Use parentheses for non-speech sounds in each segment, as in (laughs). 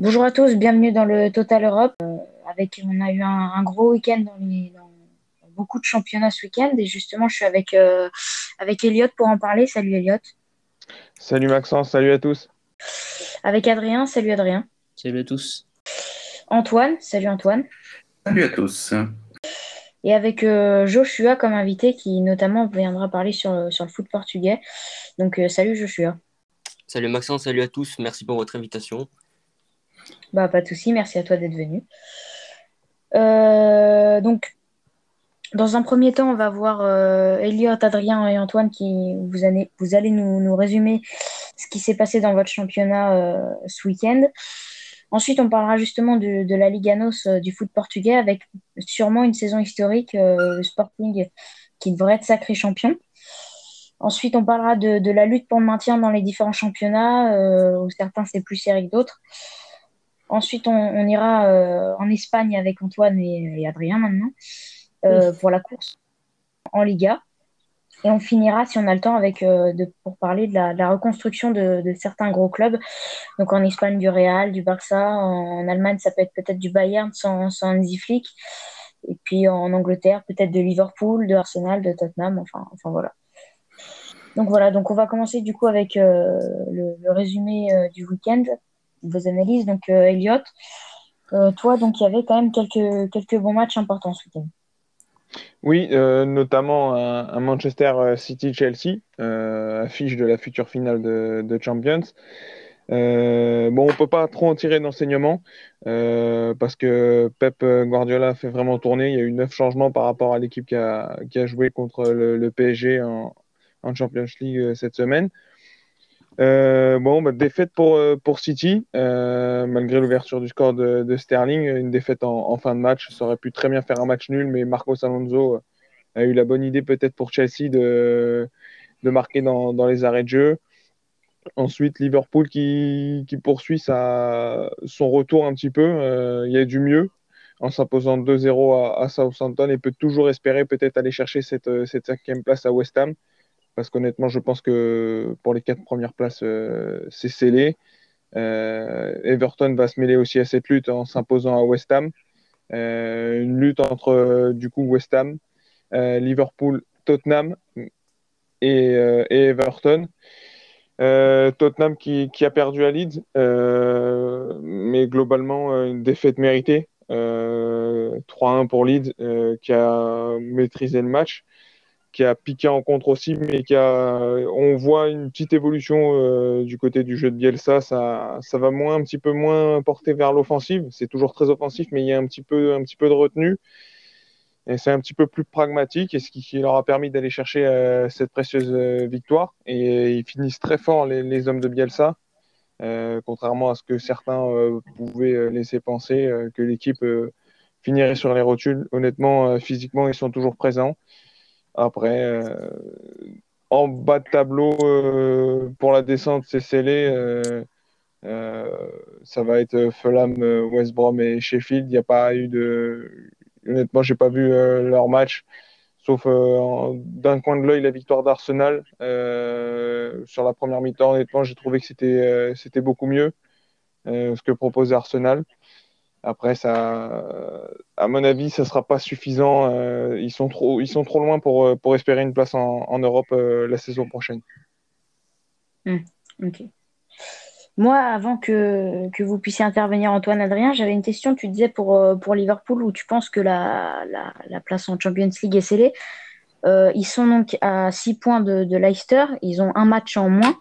Bonjour à tous, bienvenue dans le Total Europe. Euh, avec, on a eu un, gros week-end dans, beaucoup de championnats ce week-end et justement, je suis avec, euh, avec Elliot pour en parler. Salut Elliot. Salut Maxence, salut à tous. Avec Adrien, salut Adrien. Salut à tous. Antoine, salut Antoine. Salut à tous. Et avec euh, Joshua comme invité qui notamment viendra parler sur, sur le foot portugais. Donc salut Joshua. Salut Maxence, salut à tous, merci pour votre invitation. Bah, pas de souci, merci à toi d'être venu. Euh, donc, dans un premier temps, on va voir euh, Elliot, Adrien et Antoine qui vous allez, vous allez nous, résumer ce qui s'est passé dans votre championnat euh, ce week-end. Ensuite, on parlera justement de, la Liga NOS du foot portugais avec sûrement une saison historique, le Sporting qui devrait être sacré champion. Ensuite, on parlera de, de, la lutte pour le maintien dans les différents championnats, où certains c'est plus serré que d'autres. Ensuite, on, ira euh, en Espagne avec Antoine et, Adrien maintenant euh, pour la course en Liga. Et on finira, si on a le temps, avec, euh, pour parler de la, reconstruction de, certains gros clubs. Donc en Espagne, du Real, du Barça. En, Allemagne, ça peut être peut-être du Bayern sans, sans Hansi Flick. Et puis en Angleterre, peut-être de Liverpool, de Arsenal, de Tottenham. Enfin, enfin voilà. Donc voilà, donc on va commencer du coup avec le, résumé du week-end vos analyses. Donc, euh, Elliot, euh, toi, donc il y avait quand même quelques, quelques bons matchs importants ce week-end. Oui, euh, notamment un, Manchester City-Chelsea, affiche de la future finale de, Champions. bon, on peut pas trop en tirer d'enseignement parce que Pep Guardiola fait vraiment tourner. Il y a eu neuf changements par rapport à l'équipe qui a, qui a, joué contre le, PSG en, en, Champions League cette semaine. Euh, bon, bah, défaite pour, euh, pour City, euh, malgré l'ouverture du score de, Sterling. Une défaite en, fin de match. Ça aurait pu très bien faire un match nul, mais Marcos Alonso a eu la bonne idée peut-être pour Chelsea de, de marquer dans, dans, les arrêts de jeu. Ensuite, Liverpool qui, qui poursuit sa, son retour un petit peu. il y a du mieux en s'imposant 2-0 à, Southampton et peut toujours espérer peut-être aller chercher cette, cette cinquième place à West Ham parce qu'honnêtement, je pense que pour les quatre premières places, euh, c'est scellé. Euh, Everton va se mêler aussi à cette lutte en s'imposant à West Ham. Euh, une lutte entre du coup West Ham, Liverpool, Tottenham et, Everton. Tottenham qui, a perdu à Leeds, mais globalement une défaite méritée. 3-1 pour Leeds qui a maîtrisé le match qui a piqué en contre aussi, mais qui a, on voit une petite évolution euh, du côté du jeu de Bielsa. Ça, ça va moins, un petit peu moins porter vers l'offensive. C'est toujours très offensif, mais il y a un petit peu, un petit peu de retenue. Et c'est un petit peu plus pragmatique, et ce qui, leur a permis d'aller chercher euh, cette précieuse euh, victoire. Et ils finissent très fort, les, hommes de Bielsa, contrairement à ce que certains pouvaient laisser penser que l'équipe finirait sur les rotules. Honnêtement, physiquement, ils sont toujours présents. Après, euh, en bas de tableau, euh, pour la descente, c'est scellé. Euh, ça va être Fulham, West Brom et Sheffield. Il n'y a pas eu de. Honnêtement, j'ai pas vu leur match, sauf d'un coin de l'œil la victoire d'Arsenal sur la première mi-temps. Honnêtement, j'ai trouvé que c'était c'était beaucoup mieux ce que propose Arsenal. Après, ça, à mon avis, ça ne sera pas suffisant. Euh, ils, sont trop, ils sont trop loin pour, euh, espérer une place en, Europe euh, la saison prochaine. Hmm, Moi, avant que, vous puissiez intervenir, Antoine Adrien, j'avais une question. Tu disais pour, pour Liverpool où tu penses que la, la, place en Champions League est scellée. ils sont donc à 6 points de Leicester. Ils ont un match en moins.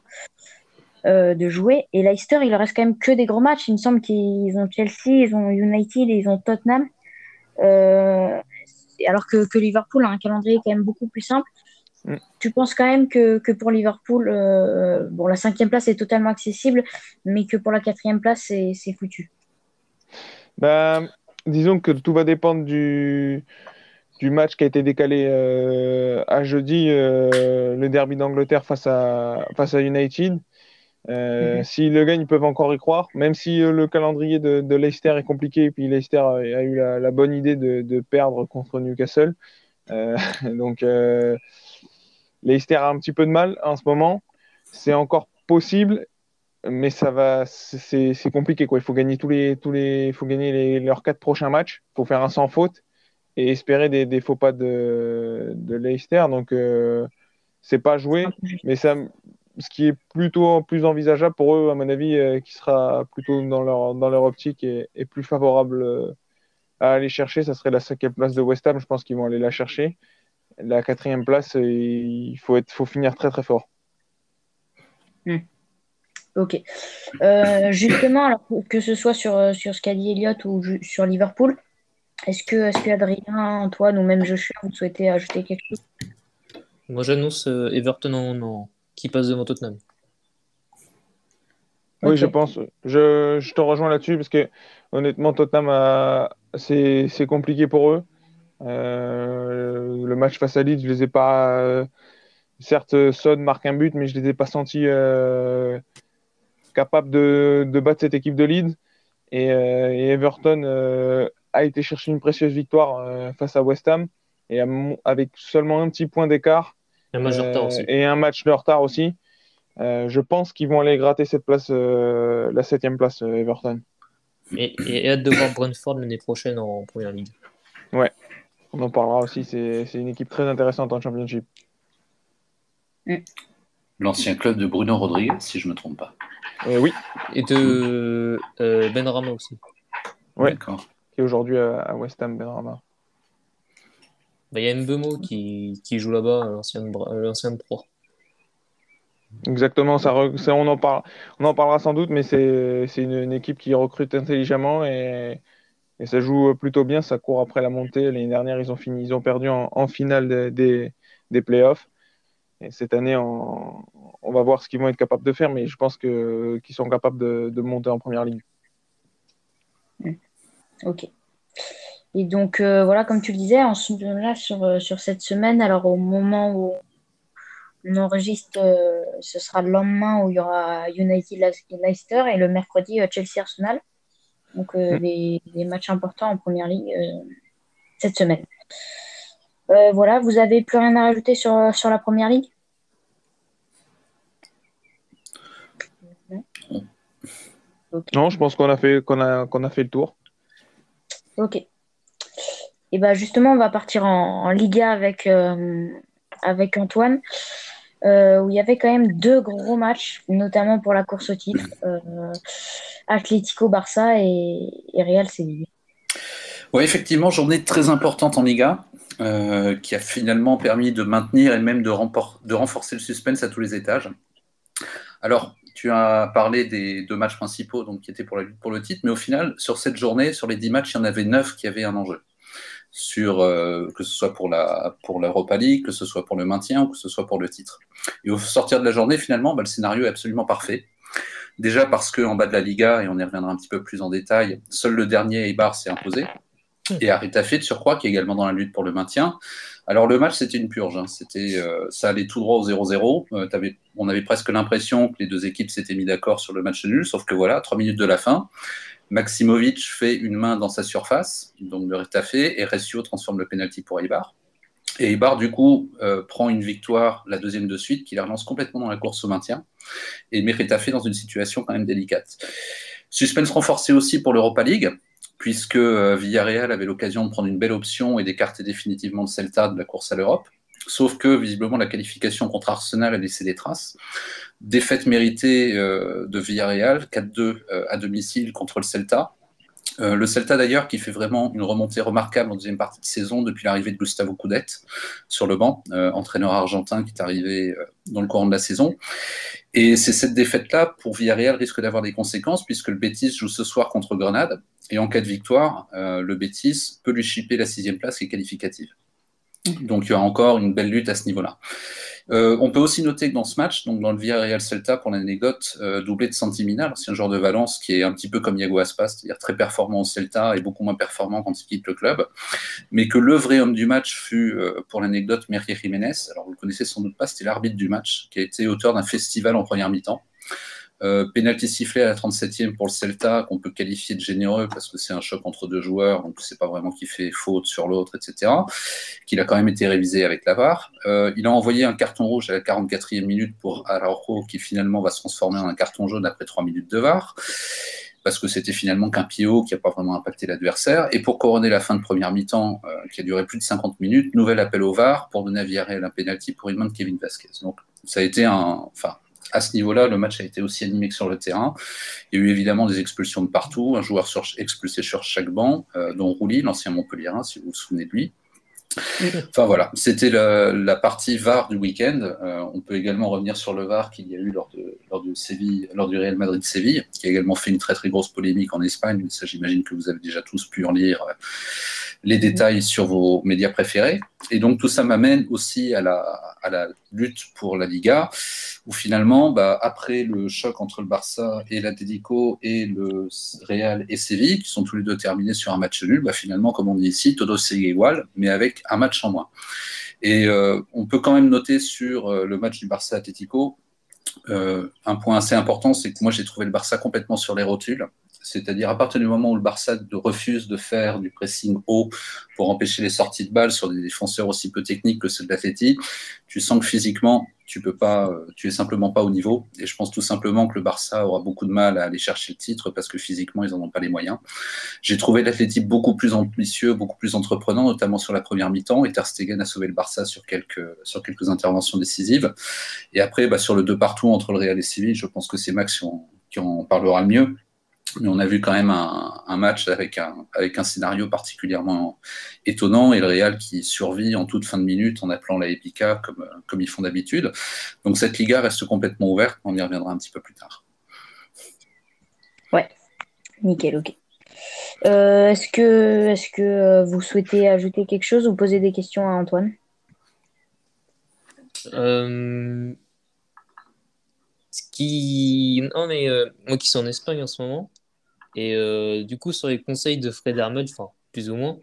Euh, de jouer. Et Leicester, il reste quand même que des gros matchs. Il me semble qu'ils ont Chelsea, ils ont United et ils ont Tottenham. Euh, alors que, Liverpool a un calendrier quand même beaucoup plus simple. Mm. Tu penses quand même que, pour Liverpool, euh, bon, la cinquième place est totalement accessible, mais que pour la quatrième place, c'est foutu bah, Disons que tout va dépendre du, du match qui a été décalé à jeudi, le derby d'Angleterre face à, face à United. Euh, mhm. S'ils le gagnent, ils peuvent encore y croire, même si euh, le calendrier de, Leicester est compliqué, et puis Leicester a, eu la, bonne idée de, perdre contre Newcastle. Euh, (laughs) donc, Leicester a un petit peu de mal en ce moment. C'est encore possible, mais ça va, c'est compliqué quoi. Il faut gagner tous les, tous les, faut gagner leurs quatre prochains matchs. Il faut faire un sans faute et espérer des, des faux pas de, de Leicester. Donc euh, c'est pas joué, mais ça, ce qui est plutôt plus envisageable pour eux, à mon avis, euh, qui sera plutôt dans leur, dans leur optique et, plus favorable euh, à aller chercher, ça serait la cinquième place de West Ham. Je pense qu'ils vont aller la chercher. La quatrième place, il faut, être, faut finir très très fort. Hmm. Ok. Euh, justement, alors, que ce soit sur, euh, sur ce qu'a dit Elliott ou sur Liverpool, est-ce que, est que Adrien, Antoine ou même Joshua, vous souhaitez ajouter quelque chose? Moi, j'annonce euh, Everton en, qui passe devant Tottenham. Oui, je pense. Je, je te rejoins là-dessus parce que honnêtement, Tottenham, c'est compliqué pour eux. le match face à Leeds, je les ai pas. certes, Son marque un but, mais je les ai pas sentis capable de, battre cette équipe de Leeds. Et, euh, Everton euh, a été chercher une précieuse victoire euh, face à West Ham. Et avec seulement un petit point d'écart et un match de retard aussi, je pense qu'ils vont aller gratter cette place, la septième place, Everton. Et, et, hâte de voir Brentford l'année prochaine en première ligue. Ouais, on en parlera aussi. C'est une équipe très intéressante en Championship. Mm. L'ancien club de Bruno Rodriguez, si je ne me trompe pas. Euh, oui. Et de euh, Ben Rama aussi. Oui, qui est aujourd'hui à, West Ham, Ben Rama. Bah, il y a Mbemo qui, qui joue là-bas, l'ancien pro. Exactement, ça, on, en parle, on en parlera sans doute, mais c'est une, équipe qui recrute intelligemment et, et, ça joue plutôt bien. Ça court après la montée. L'année dernière, ils ont, fini, ils ont perdu en, en finale des, des playoffs. Et cette année, on, va voir ce qu'ils vont être capables de faire, mais je pense qu'ils sont capables de, monter en première ligue. Hmm. Ok. Et donc, euh, voilà, comme tu le disais, ensuite, là, sur, euh, sur cette semaine, alors au moment où on enregistre, euh, ce sera le lendemain où il y aura United Leicester et le mercredi Chelsea Arsenal. Donc, hmm. les, matchs importants en première ligue cette semaine. Voilà, vous avez plus rien à rajouter sur, sur la première ligue? Non, je pense qu'on a fait qu'on a qu'on a fait le tour. Ok. Et ben justement, on va partir en, Liga avec euh, avec Antoine, euh, où il y avait quand même deux gros matchs, notamment pour la course au titre, Atlético Barça et, et Real Sevilla. Oui, effectivement, journée très importante en Liga. Euh, qui a finalement permis de maintenir et même de, de, renforcer le suspense à tous les étages. Alors, tu as parlé des deux matchs principaux donc, qui étaient pour la lutte pour le titre, mais au final, sur cette journée, sur les dix matchs, il y en avait neuf qui avaient un enjeu. Sur, euh, que ce soit pour la pour l'Europa League, que ce soit pour le maintien ou que ce soit pour le titre. Et au sortir de la journée, finalement, bah, le scénario est absolument parfait. Déjà parce qu'en bas de la Liga, et on y reviendra un petit peu plus en détail, seul le dernier Eibar s'est imposé et Aritafé de surcroît, qui est également dans la lutte pour le maintien. Alors le match, c'était une purge. Hein. C'était, euh, ça allait tout droit au 0-0. Euh, on avait presque l'impression que les deux équipes s'étaient mis d'accord sur le match nul, sauf que voilà, trois minutes de la fin, Maximovic fait une main dans sa surface, donc le Aritafé, et Recio transforme le penalty pour Eibar. Et Eibar, du coup, euh, prend une victoire, la deuxième de suite, qui la relance complètement dans la course au maintien, et met Retafe dans une situation quand même délicate. Suspense renforcé aussi pour l'Europa League, puisque euh, Villarreal avait l'occasion de prendre une belle option et d'écarter définitivement le Celta de la course à l'Europe. Sauf que visiblement la qualification contre Arsenal a laissé des traces. Défaite méritée euh, de Villarreal, 4-2 euh, à domicile contre le Celta. le Celta d'ailleurs qui fait vraiment une remontée remarquable en deuxième partie de saison depuis l'arrivée de Gustavo Coudet sur le banc, entraîneur argentin qui est arrivé dans le courant de la saison. Et c'est cette défaite-là, pour Villarreal, risque d'avoir des conséquences, puisque le Betis joue ce soir contre Grenade, et en cas de victoire, euh, le Betis peut lui chipper la sixième place qui est qualificative. Donc il y a encore une belle lutte à ce niveau-là. Euh, on peut aussi noter que dans ce match, dans le Villarreal Celta, pour l'anecdote, euh, doublé de Santimina, un joueur de Valence qui est un petit peu comme Iago Aspas, c'est-à-dire très performant au Celta et beaucoup moins performant quand il quitte le club, mais que le vrai homme du match fut, pour l'anecdote, Merrier Jiménez. Alors vous le connaissez sans doute pas, c'était l'arbitre du match, qui a été auteur d'un festival en première mi-temps. Euh, penalty sifflé à la 37e pour le Celta, qu'on peut qualifier de généreux parce que c'est un choc entre deux joueurs, donc c'est pas vraiment qui fait faute sur l'autre, etc. Qu'il a quand même été révisé avec la VAR. Euh, il a envoyé un carton rouge à la 44e minute pour Araujo, qui finalement va se transformer en un carton jaune après 3 minutes de VAR parce que c'était finalement qu'un PO qui n'a pas vraiment impacté l'adversaire. Et pour couronner la fin de première mi-temps, euh, qui a duré plus de 50 minutes, nouvel appel au VAR pour donner à Villarreal un penalty pour une main de Kevin Vasquez. Donc ça a été un, enfin, à ce niveau-là, le match a été aussi animé que sur le terrain. Il y a eu évidemment des expulsions de partout, un joueur sur, expulsé sur chaque banc, euh, dont Rouly, l'ancien Montpellierin, si vous vous souvenez de lui. Enfin voilà, c'était la, partie VAR du week-end. Euh, on peut également revenir sur le VAR qu'il y a eu lors, de, lors, de Séville, lors du Real Madrid-Séville, qui a également fait une très très grosse polémique en Espagne. Ça, j'imagine que vous avez déjà tous pu en lire euh, les détails sur vos médias préférés. Et donc tout ça m'amène aussi à la, à la, lutte pour la Liga, où finalement, bah, après le choc entre le Barça et l'Atlético et le Real et Séville, qui sont tous les deux terminés sur un match nul, bah, finalement, comme on dit ici, todo sigue igual, mais avec un match en moins. Et euh, on peut quand même noter sur euh, le match du Barça-Atlético, euh, un point assez important, c'est que moi j'ai trouvé le Barça complètement sur les rotules. C'est-à-dire à partir du moment où le Barça refuse de faire du pressing haut pour empêcher les sorties de balles sur des défenseurs aussi peu techniques que ceux de l'Atleti, tu sens que physiquement, tu peux pas, tu es simplement pas au niveau. Et je pense tout simplement que le Barça aura beaucoup de mal à aller chercher le titre parce que physiquement, ils n'en ont pas les moyens. J'ai trouvé l'Atleti beaucoup plus ambitieux, beaucoup plus entreprenant, notamment sur la première mi-temps. Et Ter Stegen a sauvé le Barça sur quelques, sur quelques interventions décisives. Et après, bah, sur le deux partout entre le Real et Séville, je pense que c'est Max qui en parlera le mieux mais on a vu quand même un, match avec un, avec un scénario particulièrement étonnant et le Real qui survit en toute fin de minute en appelant la Epica comme, comme ils font d'habitude. Donc cette Liga reste complètement ouverte, on y reviendra un petit peu plus tard. Ouais, nickel, ok. Euh, est-ce que, est que vous souhaitez ajouter quelque chose ou poser des questions à Antoine? Euh, Ce qui... Non, mais euh, moi qui suis en Espagne en ce moment, et euh, du coup, sur les conseils de Fred Hermel, enfin, plus ou moins,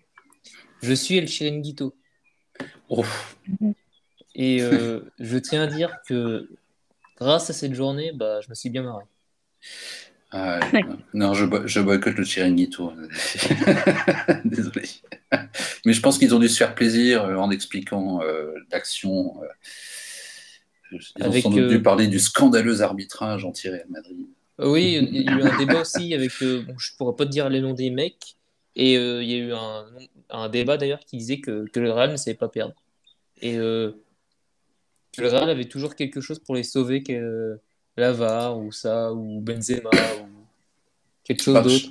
je suis El Chiringuito. Oh. Et euh, (laughs) je tiens à dire que grâce à cette journée, bah, je me suis bien marré. Ah non, je, je, boycotte le Chiringuito. (laughs) Désolé. Mais je pense qu'ils ont dû se faire plaisir euh, en expliquant l'action. ils ont sans doute dû parler du scandaleux arbitrage en tiré à Madrid. Euh, oui, il y a eu un débat aussi avec. Euh, je ne pourrais pas te dire les noms des mecs. Et euh, il y a eu un, un débat d'ailleurs qui disait que, que, le Real ne savait pas perdre. Et que le Real avait toujours quelque chose pour les sauver, que Lavar ou ça, ou Benzema, ou quelque chose bah, d'autre.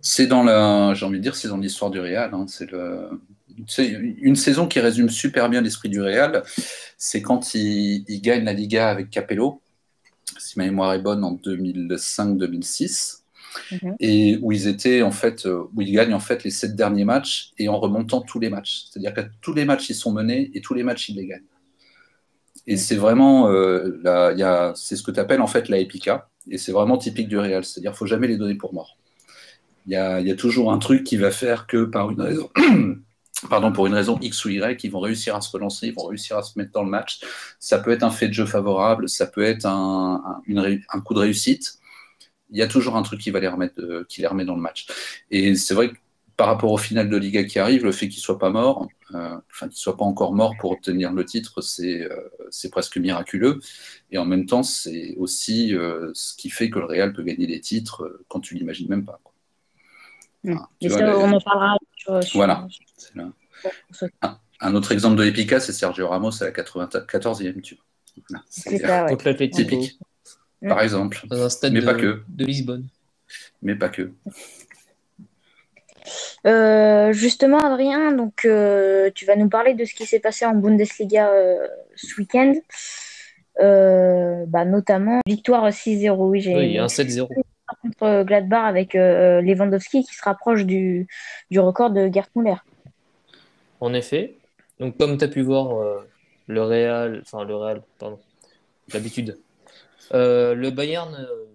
C'est dans la. J'ai envie de dire, c'est dans l'histoire du Real. Hein. C'est le. une saison qui résume super bien l'esprit du Real, c'est quand il, il, gagne la Liga avec Capello, si ma mémoire est bonne, en 2005-2006. Mhm. Et où ils étaient en fait, euh, où ils gagnent en fait les sept derniers matchs et en remontant tous les matchs. C'est-à-dire que tous les matchs ils sont menés et tous les matchs ils les gagnent. Et c'est vraiment, euh, c'est ce que tu appelles en fait la Epica, et c'est vraiment typique du Real. C'est-à-dire, faut jamais les donner pour morts. Il y a, y a, toujours un truc qui va faire que par une raison, (clears throat) pardon, pour une raison X ou Y, ils vont réussir à se relancer, ils vont réussir à se mettre dans le match. Ça peut être un fait de jeu favorable, ça peut être un, un, coup de réussite. Il y a toujours un truc qui va les remettre, euh, qui les remet dans le match. Et c'est vrai que par rapport au final de Liga qui arrive, le fait qu'il soit pas mort, euh, enfin qu'il soit pas encore mort pour obtenir le titre, c'est euh, presque miraculeux. Et en même temps, c'est aussi ce qui fait que le Real peut gagner des titres quand tu l'imagines même pas. Mmh. on en parlera. Voilà. Un, autre exemple de Epica, c'est Sergio Ramos à la 94e. Tu vois. C'est ouais. typique. Par exemple. Dans un stade Mais de, pas que. de Lisbonne. Mais pas que. Euh, justement, Adrien, donc euh, tu vas nous parler de ce qui s'est passé en Bundesliga euh, ce week-end, bah, notamment victoire 6-0. Oui, j'ai oui, un 7-0 contre Gladbach avec Lewandowski qui se rapproche du, du record de Gerd Müller. En effet. Donc, comme tu as pu voir, euh, le Real, enfin, le Real, pardon, d'habitude, euh, le Bayern euh,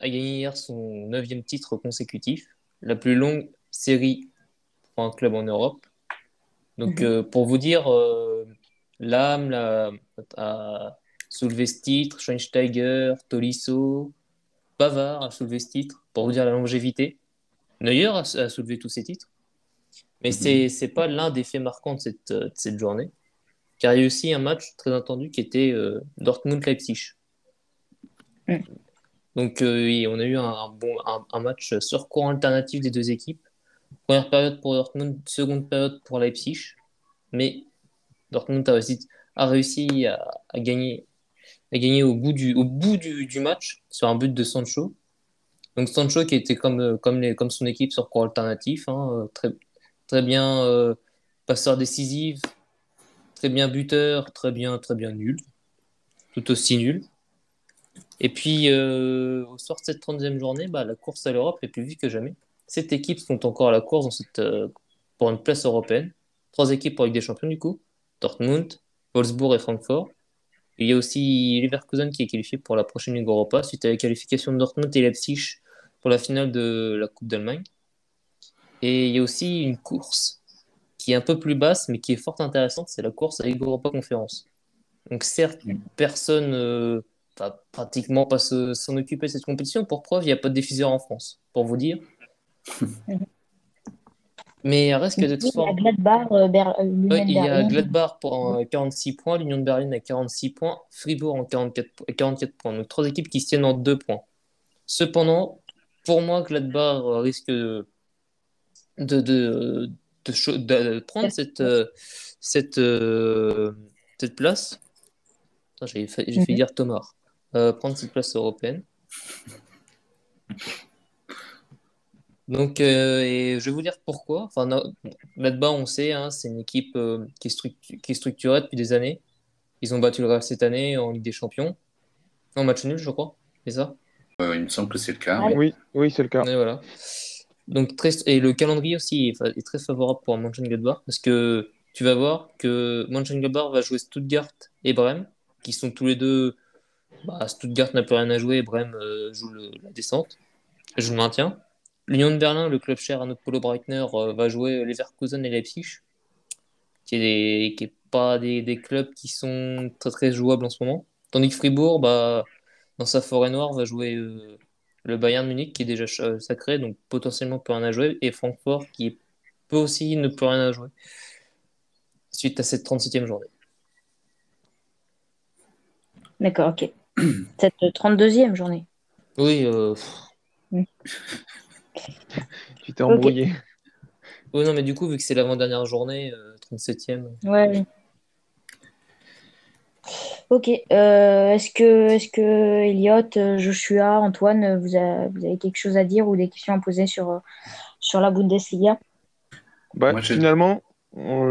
a gagné hier son neuvième titre consécutif, la plus longue série pour un club en Europe. Donc, mhm. pour vous dire, l'âme a soulevé ce titre, Schweinsteiger, Tolisso, Bavard a soulevé ce titre, pour vous dire la longévité. Neuer a, a soulevé tous ces titres. Mais c'est c'est pas l'un des faits marquants de cette, de cette journée. Car il y a eu aussi un match très entendu qui était euh, Dortmund-Leipzig. Donc euh, oui, on a eu un, un bon, un, un match sur courant alternatif des deux équipes. Première période pour Dortmund, seconde période pour Leipzig. Mais Dortmund a réussi, a réussi à, à gagner, à gagner au bout, du, au bout du, match sur un but de Sancho. Donc Sancho qui était comme, euh, comme, les, comme son équipe sur courant alternatif, hein, euh, très, très bien euh, passeur décisif, très bien buteur, très bien, très bien nul, tout aussi nul. Et puis, au soir de cette 30e journée, bah, la course à l'Europe est plus vive que jamais. Sept équipes sont encore à la course pour une place européenne. Trois équipes pour Ligue des Champions, du coup. Dortmund, Wolfsburg et Francfort. Il y a aussi Leverkusen qui est qualifié pour la prochaine Ligue Europa suite à la qualification de Dortmund et Leipzig pour la finale de la Coupe d'Allemagne. Et il y a aussi une course qui est un peu plus basse, mais qui est fort intéressante, c'est la course à Ligue Europa Conférence. Donc certes, personne euh, va pratiquement pas se- s'en occuper de cette compétition. Pour preuve, il n'y a pas de diffuseur en France, pour vous dire. (laughs) Mais il reste que d'être Il y a Gladbach, euh, Ber- euh, Ouais, il y a. Gladbach pour euh, 46 points, l'Union de Berlin à 46 points, Fribourg en 44, po- 44 points. Donc trois équipes qui se tiennent en deux points. Cependant, pour moi, Gladbach euh, risque de, de, de, de de prendre cette, cette, cette place. J'ai fait, Mhm. dire Thomas. Euh, prendre cette place européenne. Donc, euh, et je vais vous dire pourquoi. Enfin, là-bas, on sait, hein, c'est une équipe euh, qui est, structu- qui est structurée depuis des années. Ils ont battu le Real cette année en Ligue des Champions. En match nul, je crois. C'est ça? Euh, il me semble que c'est le cas. Ah, oui. Oui, oui, c'est le cas. Et voilà. Donc, très, et le calendrier aussi est, fa- est très favorable pour Mönchengladbach parce que tu vas voir que Mönchengladbach va jouer Stuttgart et Brême, qui sont tous les deux. Bah, Stuttgart n'a plus rien à jouer et Brême euh, joue le- la descente, joue le maintien. L'Union de Berlin, le club cher à notre Polo Breitner, euh, va jouer Leverkusen et Leipzig, qui est, des, qui est pas des, des clubs qui sont très très jouables en ce moment. Tandis que Fribourg, bah, dans sa forêt noire, va jouer euh, le Bayern Munich qui est déjà euh, sacré, donc potentiellement plus rien à jouer, et Francfort qui peut aussi ne plus rien à jouer suite à cette 37e journée. D'accord, ok. (clears throat) Cette 32e journée. Oui, euh, (laughs) Tu t'es embrouillé. oui, non, mais du coup, vu que c'est l'avant-dernière journée, euh, 37e, Ouais, oui. Ok. euh, est-ce que, est-ce que Elliot, euh, Joshua, Antoine, euh, vous, a- vous avez quelque chose à dire ou des questions à poser sur, euh, sur la Bundesliga? Bah, Moi, finalement,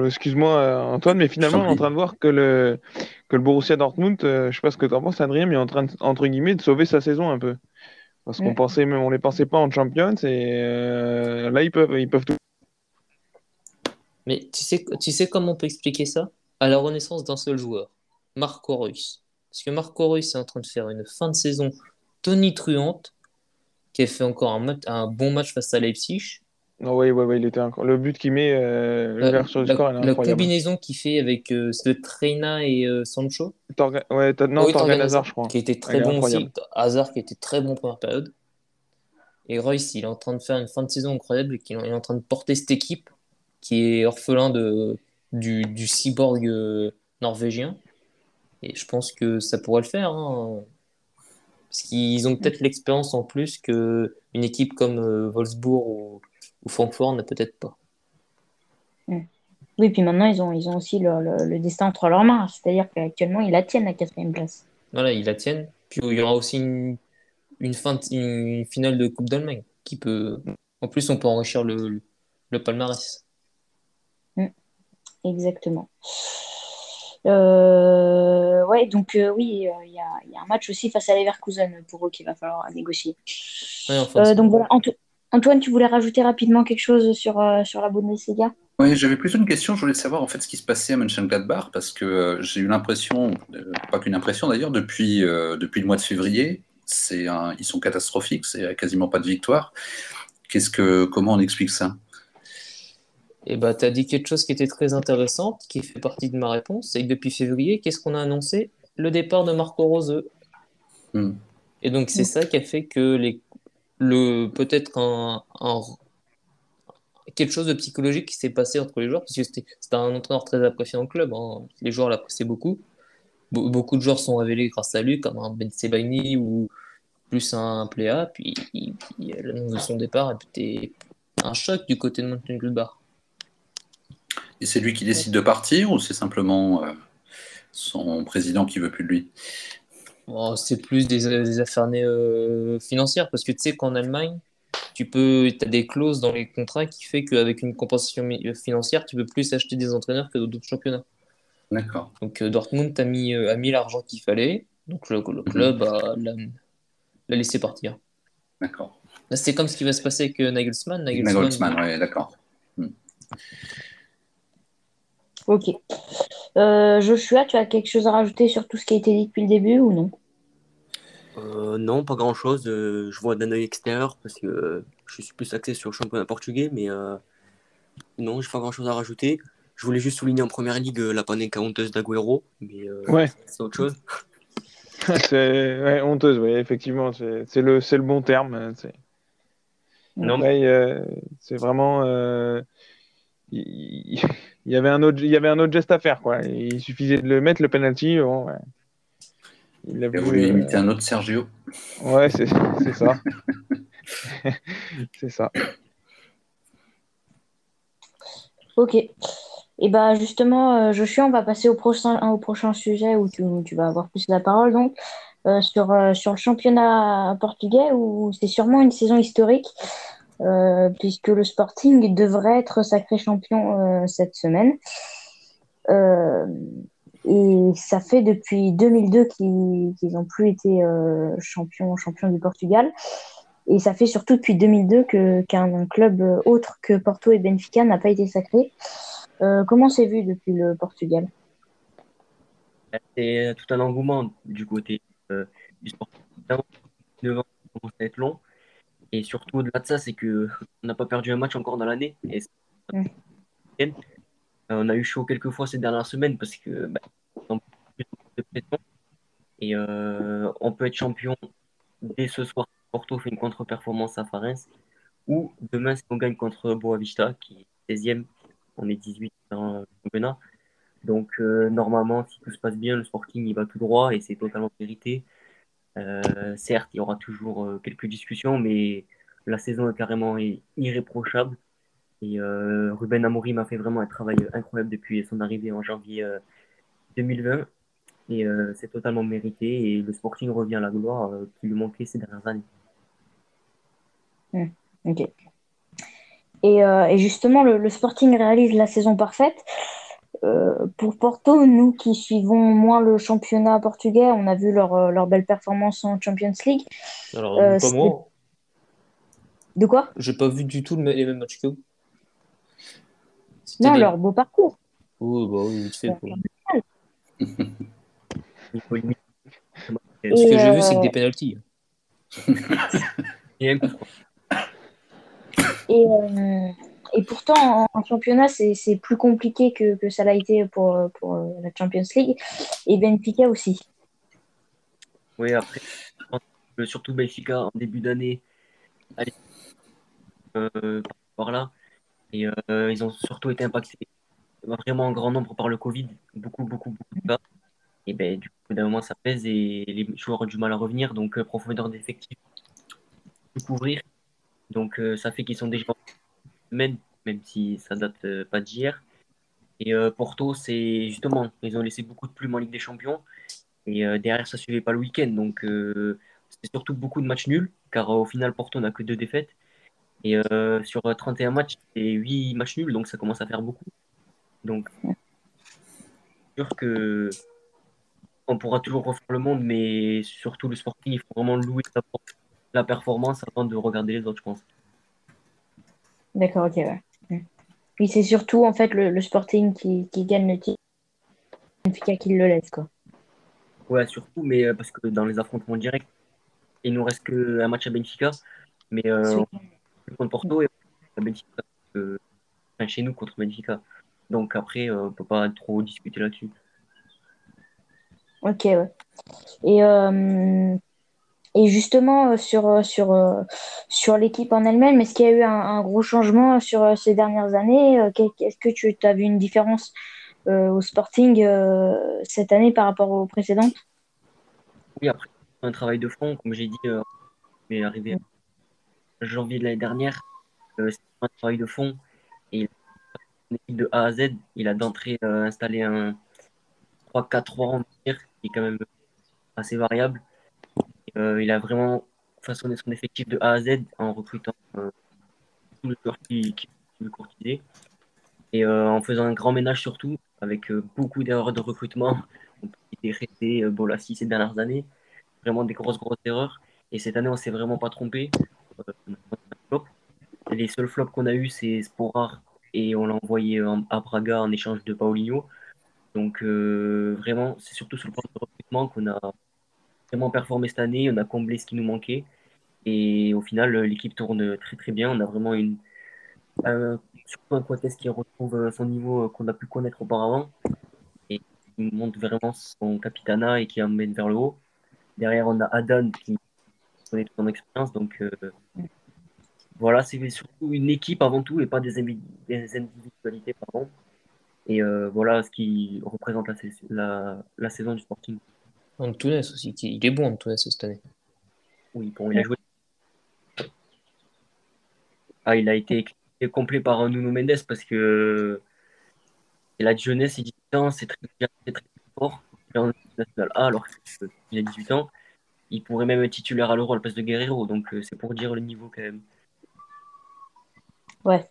excuse-moi euh, Antoine, mais finalement, on est en train de voir que le, que le Borussia Dortmund, euh, je sais pas ce que tu en penses, Adrien, mais est en train, de, entre guillemets, de sauver sa saison un peu. Parce qu'on Mm. pensait, même, on les pensait pas en Champions, et euh, là, ils peuvent, ils peuvent tout. Mais tu sais, tu sais comment on peut expliquer ça? À la renaissance d'un seul joueur, Marco Reus. Parce que Marco Reus est en train de faire une fin de saison tonitruante, qui a fait encore un bon match face à Leipzig. Non, oui, oui, oui, il était incroyable. Le but qu'il met, euh, du la- score, elle est la incroyable. combinaison qu'il fait avec euh, Treina et euh, Sancho, Torga- ouais, non, Oui, Torgan Hazard, je crois. qui était très Elle bon aussi. Hazard qui était très bon première période. Et Reus, il est en train de faire une fin de saison incroyable et qu'il est en train de porter cette équipe qui est orphelin de, du, du cyborg euh, norvégien. Et je pense que ça pourrait le faire. hein. Parce qu'ils ont peut-être l'expérience en plus que une équipe comme euh, Wolfsburg ou, ou Francfort n'a peut-être pas. Oui, puis maintenant, ils ont, ils ont aussi le, le- le destin entre leurs mains. C'est-à-dire qu'actuellement, ils la tiennent la quatrième place. Voilà, ils la tiennent. Puis il y aura aussi une, une, fin de- une finale de Coupe d'Allemagne qui peut. En plus, on peut enrichir le, le palmarès. Exactement. Euh, ouais, donc euh, oui, euh, il y a, il y a un match aussi face à Leverkusen pour eux qu'il va falloir négocier. Ouais, enfin, Euh, donc voilà, Anto- Antoine, tu voulais rajouter rapidement quelque chose sur, euh, sur la Bundesliga? Oui, j'avais plutôt une question. Je voulais savoir en fait ce qui se passait à Mönchengladbach parce que euh, j'ai eu l'impression, euh, pas qu'une impression d'ailleurs, depuis, euh, depuis le mois de février, c'est un- ils sont catastrophiques, c'est quasiment pas de victoire. Qu'est-ce que, comment on explique ça? Et bah, tu as dit quelque chose qui était très intéressant, qui fait partie de ma réponse, c'est que depuis février, qu'est-ce qu'on a annoncé? Le départ de Marco Rose. Hmm. Et donc, c'est ça qui a fait que les, le, peut-être un, un- quelque chose de psychologique qui s'est passé entre les joueurs, parce que c'était un entraîneur très apprécié dans le club. hein. Les joueurs l'appréciaient beaucoup. Be- beaucoup de joueurs sont révélés grâce à lui, comme un Ben Sebaini ou plus un Pléa. Puis, puis l'annonce de son départ a été un choc du côté de Mönchengladbach. Et c'est lui qui décide de partir ou c'est simplement euh, son président qui veut plus de lui? Bon, c'est plus des, des affaires euh, financières, parce que tu sais qu'en Allemagne, tu peux, as des clauses dans les contrats qui fait qu'avec une compensation mi- financière, tu peux plus acheter des entraîneurs que d'autres championnats. D'accord. Donc euh, Dortmund a mis, euh, a mis l'argent qu'il fallait, donc le, le club a- l'a l'a laissé partir. D'accord. Là, c'est comme ce qui va se passer avec euh, Nagelsmann. Nagelsmann, Nagelsmann, ouais, d'accord. Ok. Euh, Joshua, tu as quelque chose à rajouter sur tout ce qui a été dit depuis le début ou non? Euh, non, pas grand-chose. Euh, je vois d'un œil extérieur parce que euh, je suis plus axé sur le championnat portugais, mais euh, non, j'ai pas grand-chose à rajouter. Je voulais juste souligner en première ligue la panenka honteuse d'Agüero, mais euh, Ouais. c'est autre chose. (laughs) C'est ouais, honteuse, oui, effectivement. C'est le, bon terme. c'est- Non, euh, c'est vraiment. euh, Il il- y avait un autre, il y avait un autre geste à faire, quoi. Il suffisait de le mettre, le penalty. Bon, ouais. Il a voulu, euh, imiter un autre Sergio? Ouais, c'est c'est ça. (laughs) c'est ça. Ok. Et bah justement, euh, Joshua, on va passer au prochain, au prochain sujet où tu, tu vas avoir plus la parole donc euh, sur, euh, sur le championnat portugais où c'est sûrement une saison historique euh, puisque le Sporting devrait être sacré champion euh, cette semaine. Euh, et ça fait depuis 2002 qu'ils n'ont plus été champions champions du Portugal. Et ça fait surtout depuis 2002 que- qu'un club autre que Porto et Benfica n'a pas été sacré. Comment c'est vu depuis le Portugal? C'est tout un engouement du côté du sport. 9 ans, ça commence être long. Et surtout, au-delà de ça, c'est que on n'a pas perdu un match encore dans l'année. Et. Euh, on a eu chaud quelques fois ces dernières semaines parce que bah, on et euh, on peut être champion dès ce soir. Porto fait une contre-performance à Farennes. Ou demain, si on gagne contre Boavista, qui est 16e, on est 18 dans le championnat. Donc, euh, normalement, si tout se passe bien, le Sporting il va tout droit et c'est totalement mérité. Euh, certes, il y aura toujours euh, quelques discussions, mais la saison est carrément irréprochable. Et euh, Ruben Amorim a fait vraiment un travail incroyable depuis son arrivée en janvier euh, 2020. Et c'est totalement mérité. Et le Sporting revient à la gloire qui lui manquait ces dernières années. Ok. Et, justement, le Sporting réalise la saison parfaite. Euh, pour Porto, nous qui suivons moins le championnat portugais, on a vu leur, euh, leur belle performance en Champions League. alors Euh, pas c'est- moi. De quoi? J'ai pas vu du tout le- les mêmes matchs que vous. Non, des- leur beau parcours. Oui, bah oui, vite fait. Ce que j'ai vu, c'est que euh, des pénalties. (laughs) Et euh, et pourtant, en, championnat, c'est plus compliqué que, que ça l'a été pour, pour euh, la Champions League. Et Benfica aussi. Oui, après, que surtout Benfica en début d'année, euh, par là, et euh, ils ont surtout été impactés vraiment en grand nombre par le Covid, beaucoup, beaucoup, beaucoup de cas. Et ben, du coup, d'un moment, ça pèse et les joueurs ont du mal à revenir, donc euh, profondeur d'effectif, tout couvrir. Donc, euh, ça fait qu'ils sont déjà même si ça date euh, pas d'hier. Et euh, Porto, c'est justement, ils ont laissé beaucoup de plumes en Ligue des Champions. Et euh, derrière, ça suivait pas le week-end. Donc, c'était surtout beaucoup de matchs nuls, car au final, Porto n'a que deux défaites. Et sur euh, 31 matchs, c'est 8 matchs nuls, donc ça commence à faire beaucoup. Donc, c'est sûr que on pourra toujours refaire le monde, mais surtout le sporting, il faut vraiment louer la performance avant de regarder les autres, je pense. D'accord, ok, ouais. Oui, c'est surtout en fait le, le Sporting qui, qui gagne le titre. Benfica qui le laisse, quoi. Ouais, surtout, mais euh, parce que dans les affrontements directs, il nous reste qu'un match à Benfica, mais euh, on contre Porto et à Benfica, euh, enfin, chez nous contre Benfica. Donc après, euh, on peut pas trop discuter là-dessus. Ok, ouais. Et, euh, et justement, sur, sur, sur l'équipe en elle-même, est-ce qu'il y a eu un, gros changement sur ces dernières années Est-ce que tu as vu une différence au Sporting cette année par rapport aux précédentes? Oui, après un travail de fond, comme j'ai dit, mais arrivé en janvier de l'année dernière, c'est un travail de fond. Et de A à Z, il a d'entrée installé un 3-4-3 qui est quand même assez variable. Euh, il a vraiment façonné son effectif de A à Z en recrutant euh, tous les joueurs qui, qui le courtiser et euh, en faisant un grand ménage surtout avec beaucoup d'erreurs de recrutement. On peut citer Bolassi ces dernières années, vraiment des grosses grosses erreurs. Et cette année, on s'est vraiment pas trompé. les seuls flops qu'on a eu, c'est Sporar et on l'a envoyé à Braga en échange de Paulinho. Donc vraiment, c'est surtout sur le plan de recrutement qu'on a vraiment performé cette année. On a comblé ce qui nous manquait. Et au final, l'équipe tourne très très bien. On a vraiment une, surtout un Coates qui retrouve son niveau qu'on a pu connaître auparavant. Et qui montre vraiment son capitana et qui emmène vers le haut. Derrière, on a Adan qui connaît toute son expérience. Donc voilà, c'est surtout une équipe avant tout et pas des, individualités. Pardon. Et euh, voilà ce qui représente la saison du Sporting. Antunes aussi, il est bon Antunes cette année. Oui, bon, il a joué. Ah, il a été complet par Nuno Mendes parce que il a de jeunesse, il 18 ans, c'est très, très, très fort. national A alors qu'il a 18 ans. Il pourrait même être titulaire à l'Euro à la place de Guerrero, donc euh, c'est pour dire le niveau quand même. Ouais,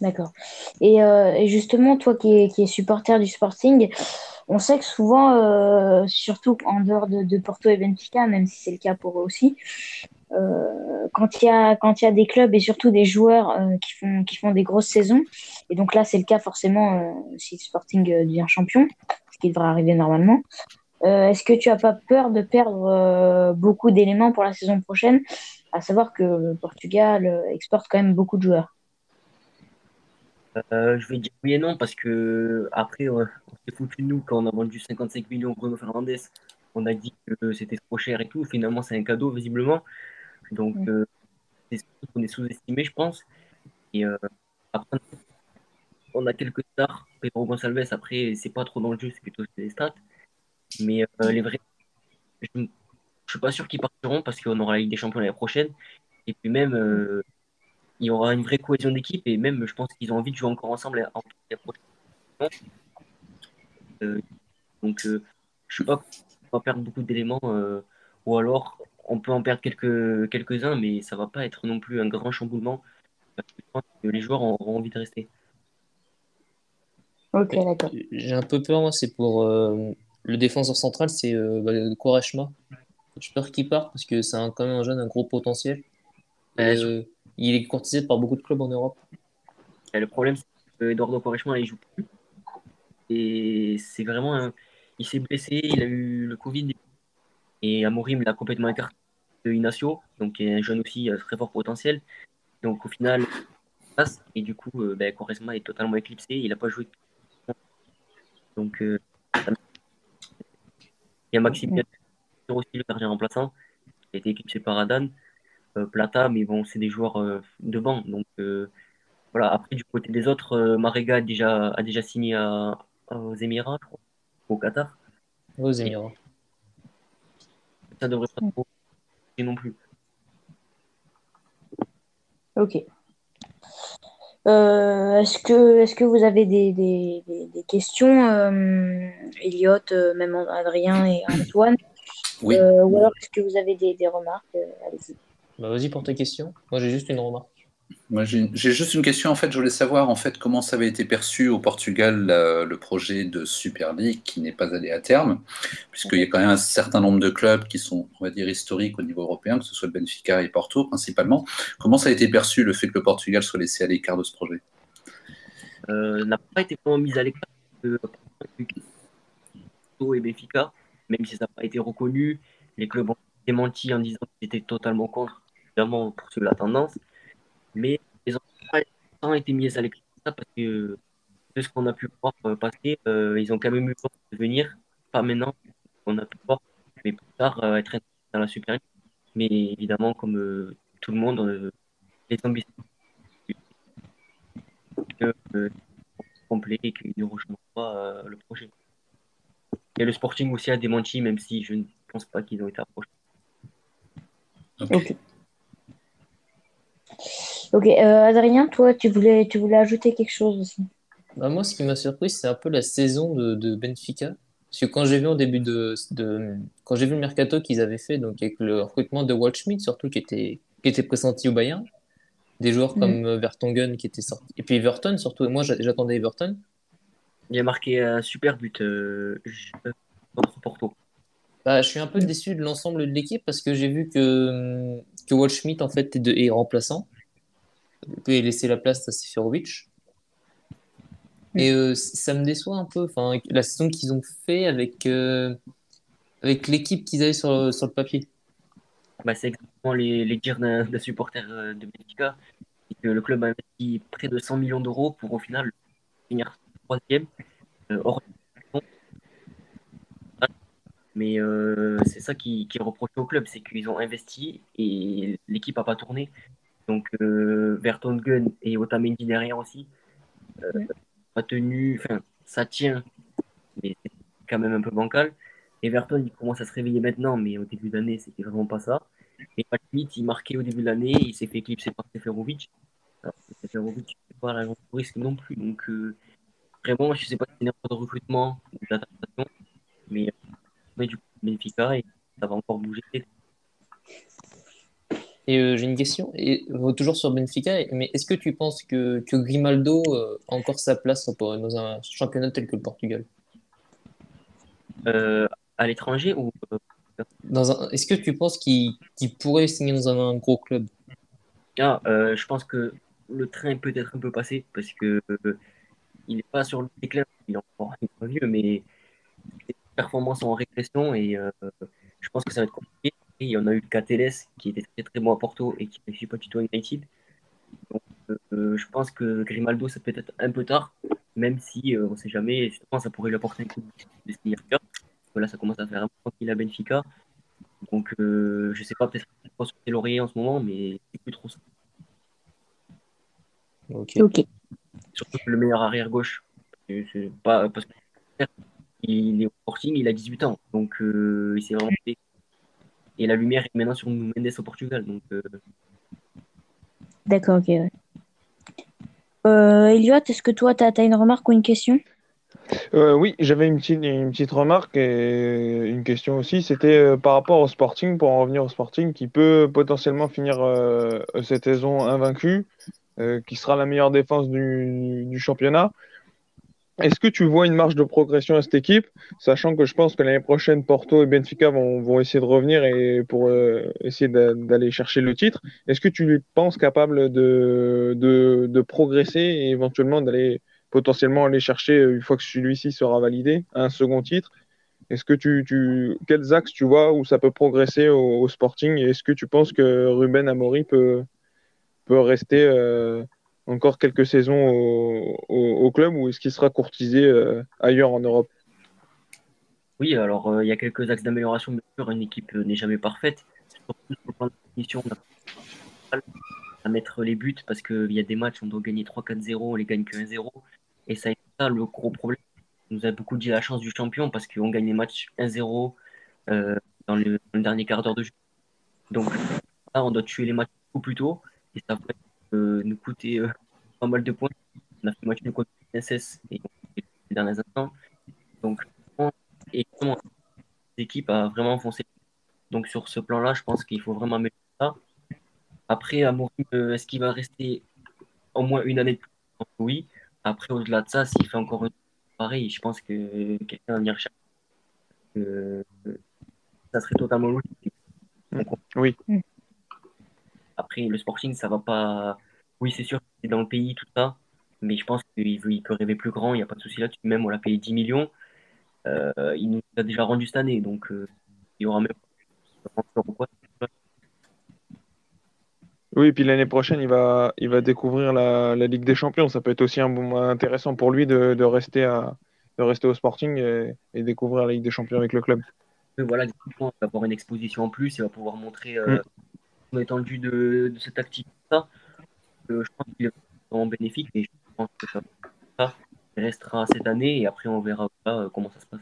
D'accord. Et, euh, et, justement, toi qui es, qui supporter du Sporting, on sait que souvent, euh, surtout en dehors de, Porto et Benfica, même si c'est le cas pour eux aussi, euh, quand il y a des clubs et surtout des joueurs euh, qui font des grosses saisons, et donc là c'est le cas forcément si Sporting devient champion, ce qui devrait arriver normalement. Est-ce que tu as pas peur de perdre beaucoup d'éléments pour la saison prochaine, à savoir que le Portugal exporte quand même beaucoup de joueurs? Euh, je vais dire oui et non parce que après, on s'est foutu de nous quand on a vendu 55 millions Bruno Fernandez. On a dit que c'était trop cher et tout. Finalement, c'est un cadeau, visiblement. Donc, euh, c'est qu'on est sous-estimé, je pense. Et euh, après, on a quelques stars. Pedro Gonçalves, après, c'est pas trop dans le jeu, c'est plutôt des stats. Mais les vrais, je, suis pas sûr qu'ils partiront parce qu'on aura la Ligue des Champions l'année prochaine. Et puis même, il y aura une vraie cohésion d'équipe et même je pense qu'ils ont envie de jouer encore ensemble en euh, donc euh, je sais pas on va perdre beaucoup d'éléments euh, ou alors on peut en perdre quelques quelques-uns mais ça va pas être non plus un grand chamboulement je pense que les joueurs auront envie de rester. Ok d'accord. J'ai un peu peur moi c'est pour le défenseur central c'est bah, Koreshma j'ai peur qu'il parte parce que c'est quand même un jeune un gros potentiel il est courtisé par beaucoup de clubs en Europe. Et le problème, c'est que Eduardo Quaresma, il joue plus. Et c'est vraiment un... Il s'est blessé, il a eu le Covid. Et Amorim l'a complètement écarté de Inacio, donc qui est un jeune aussi très fort potentiel. Donc au final, passe. Et du coup, euh, ben, Quaresma est totalement éclipsé. Il n'a pas joué. Donc, euh, il y a Maxime aussi, le gardien remplaçant, qui a été éclipsé par Adan. Euh, Plata, mais bon, c'est des joueurs euh, de banc. Donc euh, voilà, après du côté des autres, Marega a déjà, a déjà signé aux Émirats, au Qatar. Aux Émirats. Ça devrait pas trop non plus. Ok. est-ce que, est que vous avez des, des, des, questions, Elliot, même Adrien et Antoine? Oui. ou alors est-ce que vous avez des, remarques? Allez-y. Bah, vas-y pour tes questions. Moi, j'ai juste une remarque. Moi, j'ai juste une question. En fait, je voulais savoir en fait comment ça avait été perçu au Portugal le projet de Super League qui n'est pas allé à terme, puisqu'il y a quand même un certain nombre de clubs qui sont, on va dire, historiques au niveau européen, que ce soit Benfica et Porto principalement. Comment ça a été perçu le fait que le Portugal soit laissé à l'écart de ce projet? Euh, N'a pas été vraiment mis à l'écart de Porto et Benfica, même si ça n'a pas été reconnu. Les clubs ont démenti en disant qu'ils étaient totalement contre pour poursuivre la tendance. Mais ils ont été mis à l'écran parce que de ce qu'on a pu voir euh, passer, euh, ils ont quand même eu peur de venir, pas maintenant, on a pu voir, mais plus tard euh, être dans la Super Mais évidemment, comme tout le monde, les ambitions complet et qu'ils ne rejoindront pas le projet. Et le Sporting aussi a démenti, même si je ne pense pas qu'ils ont été approchés. Ok. Ok. Ok, euh, Adrien, toi, tu voulais, tu voulais ajouter quelque chose aussi? Bah, moi, ce qui m'a surpris, c'est un peu la saison de, de Benfica. Parce que quand j'ai vu en début de, de quand j'ai vu le mercato qu'ils avaient fait, donc avec le recrutement de Waldschmidt surtout qui était, qui était pressenti au Bayern, des joueurs Mhm. comme euh, Vertonghen qui était sorti, et puis Everton surtout. Et moi, j'a- j'attendais Everton. Il a marqué un super but euh, contre Porto. Bah, je suis un peu déçu de l'ensemble de l'équipe parce que j'ai vu que, que Waldschmidt en fait est, de- est remplaçant. Il peut laisser la place à Seferovic. Et euh, ça me déçoit un peu. Enfin, la saison qu'ils ont fait avec, euh, avec l'équipe qu'ils avaient sur, le- sur le papier. Bah, c'est exactement les, les dires d'un supporter euh, de Benfica. Que le club a investi près de 100 millions d'euros pour au final finir troisième. euh, hors Mais euh, c'est ça qui, qui est reproché au club, c'est qu'ils ont investi et l'équipe n'a pas tourné. Donc euh, Vertonghen et Otamendi derrière aussi, euh, pas tenu, enfin ça tient, mais c'est quand même un peu bancal. Everton il commence à se réveiller maintenant, mais au début d'année c'était vraiment pas ça. Et Schmidt il marquait au début de l'année, il s'est fait éclipser par Seferovic. Alors, Seferovic c'est pas la risque non plus, donc euh, vraiment je sais pas si c'est une erreur de recrutement ou d'adaptation, mais mais du coup, Benfica, et ça va encore bouger. Et euh, j'ai une question, et, euh, toujours sur Benfica, mais est-ce que tu penses que, que Grimaldo euh, a encore sa place dans un championnat tel que le Portugal? Euh, à l'étranger ou Dans un, est-ce que tu penses qu'il pourrait signer dans un, un gros club? ah, je pense que le train peut être un peu passé parce que il n'est pas sur le déclin, il est encore est pas vieux, mais sont en régression et euh, je pense que ça va être compliqué. Et il y en a eu le cas Telles qui était très très bon à Porto et qui ne suit pas du tout à United. Donc euh, je pense que Grimaldo ça peut être un peu tard, même si euh, on ne sait jamais, justement ça pourrait lui apporter un coup de signer ailleurs. Parce que Là ça commence à faire un peu qu'il a Benfica. Donc euh, je sais pas, peut-être pas sur lauriers en ce moment, mais c'est plus trop ça. Ok. Surtout que le meilleur arrière gauche. C'est pas parce que il est au Sporting, il a 18 ans, donc euh, il s'est vraiment fait. Et la lumière est maintenant sur Nuno Mendes au Portugal, donc euh, D'accord, ok. ouais. Euh, Elliot, est-ce que toi, tu as, une remarque ou une question? Euh, oui, j'avais une petite, une petite remarque et une question aussi. C'était par rapport au Sporting, pour en revenir au Sporting, qui peut potentiellement finir euh, cette saison invaincu, euh, qui sera la meilleure défense du, du championnat. Est-ce que tu vois une marge de progression à cette équipe, sachant que je pense que l'année prochaine, Porto et Benfica vont, vont essayer de revenir et pour euh, essayer d'a- d'aller chercher le titre. Est-ce que tu penses capables de, de, progresser et éventuellement d'aller potentiellement aller chercher, une fois que celui-ci sera validé, un second titre? Est-ce que tu, tu, quels axes tu vois où ça peut progresser au, au Sporting? Est-ce que tu penses que Ruben Amorim peut, peut rester euh, encore quelques saisons au, club ou est-ce qu'il sera courtisé euh, ailleurs en Europe? oui, alors euh, il y a quelques axes d'amélioration, bien sûr, une équipe euh, n'est jamais parfaite, surtout sur le plan de définition, on a pas mal à mettre les buts parce qu'il y a des matchs, on doit gagner 3-4-0, on les gagne que 1-0, et ça ça le gros problème. On nous a beaucoup dit la chance du champion parce qu'on gagne les matchs 1-0 euh, dans le, dernier quart d'heure de jeu. Donc là, on doit tuer les matchs beaucoup plus tôt et ça va euh, nous coûter euh, pas mal de points. On a fait le match nul contre SS et on a fait les derniers instants. Donc, et l'équipe a vraiment foncé. Donc sur ce plan-là, je pense qu'il faut vraiment améliorer ça. Après, Amorim, euh, est-ce qu'il va rester au moins une année de plus? Oui. Après, au-delà de ça, s'il fait encore une pareil, je pense que quelqu'un va venir chercher. Euh, ça serait totalement logique. Donc, Oui. Après, le Sporting, ça va pas. Oui, c'est sûr, c'est dans le pays, tout ça. Mais je pense qu'il veut, il peut rêver plus grand, il n'y a pas de souci là-dessus. Même, on l'a payé 10 millions. Euh, il nous a déjà rendu cette année. Donc, euh, il y aura même. Oui, et puis l'année prochaine, il va, il va découvrir la, la Ligue des Champions. Ça peut être aussi un moment intéressant pour lui de, de rester à, de rester au Sporting et, et découvrir la Ligue des Champions avec le club. que voilà, du coup, il va avoir une exposition en plus, il va pouvoir montrer euh, son étendue de, de cette activité. Euh, je pense qu'il est vraiment bénéfique et je pense que ça, restera cette année et après on verra euh, comment ça se passe.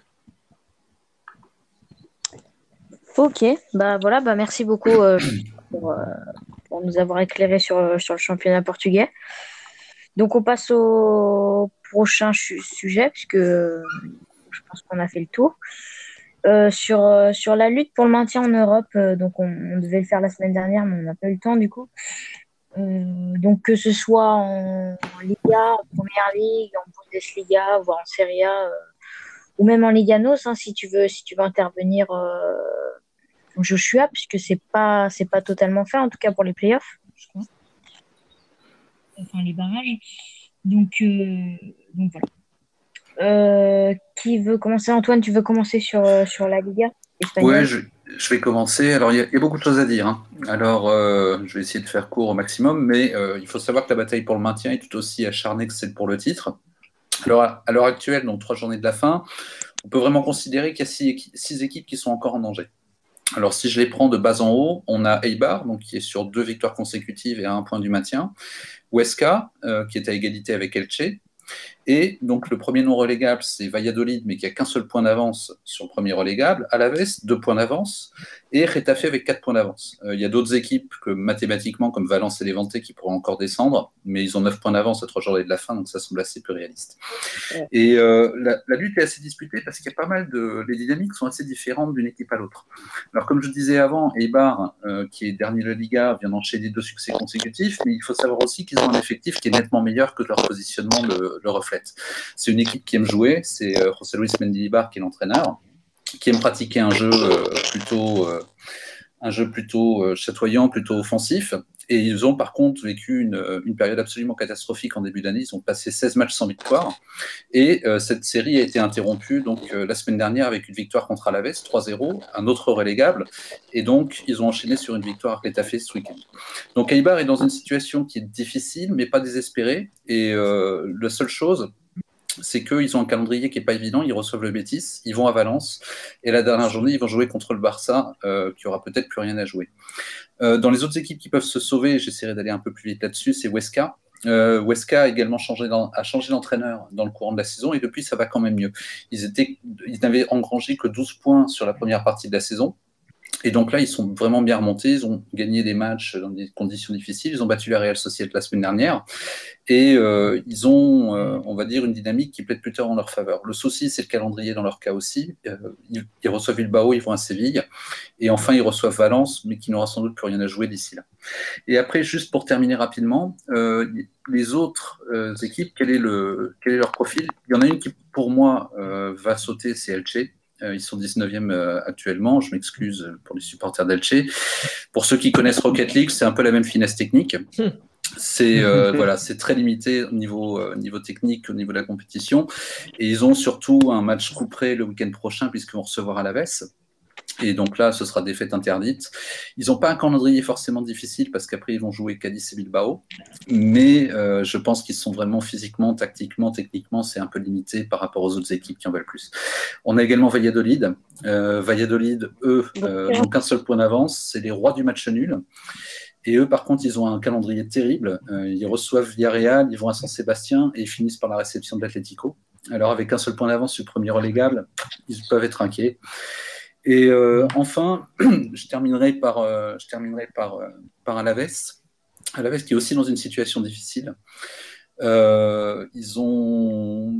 Ok, bah voilà, bah merci beaucoup euh, pour, nous avoir éclairé sur, sur le championnat portugais. Donc on passe au prochain sujet, puisque je pense qu'on a fait le tour. Euh, sur, euh, sur la lutte pour le maintien en Europe, euh, donc on, devait le faire la semaine dernière, mais on n'a pas eu le temps du coup. Donc que ce soit en, en Liga, en Première Ligue, en Bundesliga, voire en Serie A, ou même en Liga NOS, hein, si tu veux, si tu veux intervenir, euh, Joshua, puisque c'est pas c'est pas totalement fait, en tout cas pour les playoffs. Enfin les barrages. Donc, donc voilà. Qui veut commencer? Antoine, tu veux commencer sur, euh, sur la Liga espagnole? Ouais, je, vais commencer. Alors, il y, a, beaucoup de choses à dire. hein. Alors, euh, je vais essayer de faire court au maximum, mais euh, il faut savoir que la bataille pour le maintien est tout aussi acharnée que celle pour le titre. Alors, à l'heure actuelle, donc trois journées de la fin, on peut vraiment considérer qu'il y a six, six équipes qui sont encore en danger. Alors, si je les prends de bas en haut, on a Eibar, donc qui est sur deux victoires consécutives et à un point du maintien. Huesca, qui est à égalité avec Elche. Et donc, le premier non relégable, c'est Valladolid, mais qui a qu'un seul point d'avance sur le premier relégable. Alaves, deux points d'avance. Et Retafe avec quatre points d'avance. Euh, il y a d'autres équipes que mathématiquement, comme Valence et Levante, qui pourront encore descendre, mais ils ont neuf points d'avance à trois journées de la fin, donc ça semble assez peu réaliste. Ouais. Et euh, la, la lutte est assez disputée parce qu'il y a pas mal de. Les dynamiques sont assez différentes d'une équipe à l'autre. Alors, comme je disais avant, Eibar, euh, qui est dernier de la Liga, vient d'enchaîner deux succès consécutifs, mais il faut savoir aussi qu'ils ont un effectif qui est nettement meilleur que leur positionnement le, le reflète. C'est une équipe qui aime jouer, c'est euh, José Luis Mendilibar qui est l'entraîneur, qui aime pratiquer un jeu euh, plutôt, euh, un jeu plutôt chatoyant, plutôt offensif. Et ils ont par contre vécu une, une période absolument catastrophique en début d'année. Ils ont passé 16 matchs sans victoire. Et euh, cette série a été interrompue donc, euh, la semaine dernière avec une victoire contre Alaves, 3-0, un autre relégable. Et donc, ils ont enchaîné sur une victoire à Retafe ce week-end. Donc, Eibar est dans une situation qui est difficile, mais pas désespérée. Et euh, la seule chose, c'est qu'ils ont un calendrier qui n'est pas évident. Ils reçoivent le Betis, ils vont à Valence, et la dernière journée, ils vont jouer contre le Barça, euh, qui aura peut-être plus rien à jouer. Euh, dans les autres équipes qui peuvent se sauver, j'essaierai d'aller un peu plus vite là-dessus, c'est Huesca. Euh, Huesca a également changé, dans- a changé d'entraîneur dans le courant de la saison, et depuis, ça va quand même mieux. Ils, étaient, ils n'avaient engrangé que 12 points sur la première partie de la saison. Et donc là, ils sont vraiment bien remontés. Ils ont gagné des matchs dans des conditions difficiles. Ils ont battu la Real Sociedad la semaine dernière. Et euh, ils ont, euh, on va dire, une dynamique qui plaide plutôt en leur faveur. Le souci, c'est le calendrier dans leur cas aussi. Euh, ils, reçoivent Bilbao, ils vont à Séville. Et enfin, ils reçoivent Valence, mais qui n'aura sans doute plus rien à jouer d'ici là. Et après, juste pour terminer rapidement, euh, les autres euh, équipes, quel est, le, quel est leur profil? Il y en a une qui, pour moi, euh, va sauter, c'est Elche. Euh, ils sont 19e euh, actuellement. Je m'excuse pour les supporters d'Elche. Pour ceux qui connaissent Rocket League, c'est un peu la même finesse technique. C'est euh, (laughs) voilà, c'est très limité au niveau, euh, niveau technique, au niveau de la compétition. Et ils ont surtout un match couperé le week-end prochain, puisqu'ils vont recevoir à la Vesse. Et donc là, ce sera défaite interdite. Ils n'ont pas un calendrier forcément difficile parce qu'après, ils vont jouer Cadiz et Bilbao. Mais euh, je pense qu'ils sont vraiment physiquement, tactiquement, techniquement, c'est un peu limité par rapport aux autres équipes qui en veulent plus. On a également Valladolid. Euh, Valladolid, eux, euh, n'ont qu'un seul point d'avance. C'est les rois du match nul. Et eux, par contre, ils ont un calendrier terrible. Euh, ils reçoivent Villarreal, ils vont à San Sébastien et ils finissent par la réception de l'Atlético. Alors, avec un seul point d'avance sur le premier relégable, ils peuvent être inquiets. Et euh, enfin, (clears throat) je terminerai par, euh, je terminerai par, euh, par qui est aussi dans une situation difficile. Euh, ils, ont,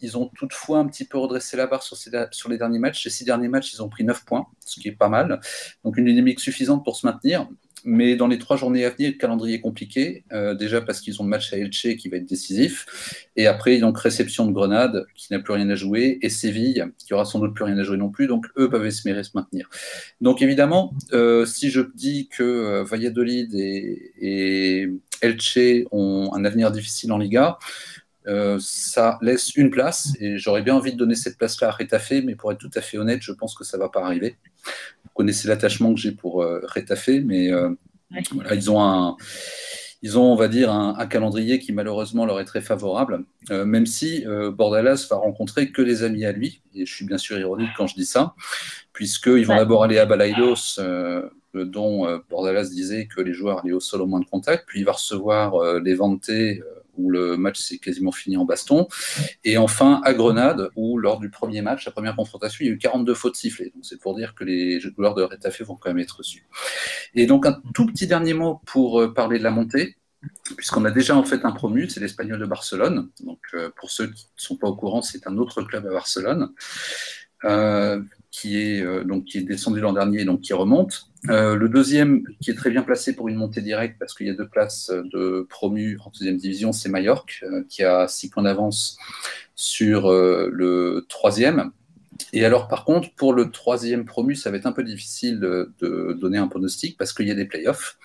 ils ont toutefois un petit peu redressé la barre sur, ces, sur les derniers matchs. Les six derniers matchs, ils ont pris 9 points, ce qui est pas mal. Donc une dynamique suffisante pour se maintenir. Mais dans les trois journées à venir, le calendrier est compliqué. Euh, déjà parce qu'ils ont le match à Elche qui va être décisif. Et après, donc réception de Grenade qui n'a plus rien à jouer. Et Séville qui aura sans doute plus rien à jouer non plus. Donc eux peuvent espérer se maintenir. Donc évidemment, euh, si je dis que euh, Valladolid et, Elche ont un avenir difficile en Liga, ça laisse une place et j'aurais bien envie de donner cette place-là à Retafe, mais pour être tout à fait honnête, je pense que ça ne va pas arriver. Vous connaissez l'attachement que j'ai pour euh, Retafe, mais euh, Ouais. voilà, ils ont un ils ont, on va dire, un, calendrier qui malheureusement leur est très favorable, euh, même si euh, Bordalas va rencontrer que les amis à lui, et je suis bien sûr ironique quand je dis ça, puisqu'ils vont d'abord aller à Balaidos, euh, dont Bordalas disait que les joueurs allaient au sol au moins de contact, puis il va recevoir les Vantés où le match s'est quasiment fini en baston. Et enfin, à Grenade, où lors du premier match, la première confrontation, il y a eu 42 fautes sifflées. Donc c'est pour dire que les joueurs de Retafe vont quand même être reçus. Et donc un tout petit dernier mot pour euh, parler de la montée puisqu'on a déjà en fait un promu, c'est l'Espagnol de Barcelone. Donc euh, pour ceux qui ne sont pas au courant, c'est un autre club à Barcelone. Euh, qui est, euh, donc, qui est descendu l'an dernier, donc qui remonte. Euh, le deuxième, qui est très bien placé pour une montée directe, parce qu'il y a deux places de promu en deuxième division, c'est euh, qui a six points d'avance sur le troisième. Et alors, par contre, pour le troisième promu, ça va être un peu difficile de, donner un pronostic parce qu'il y a des playoffs.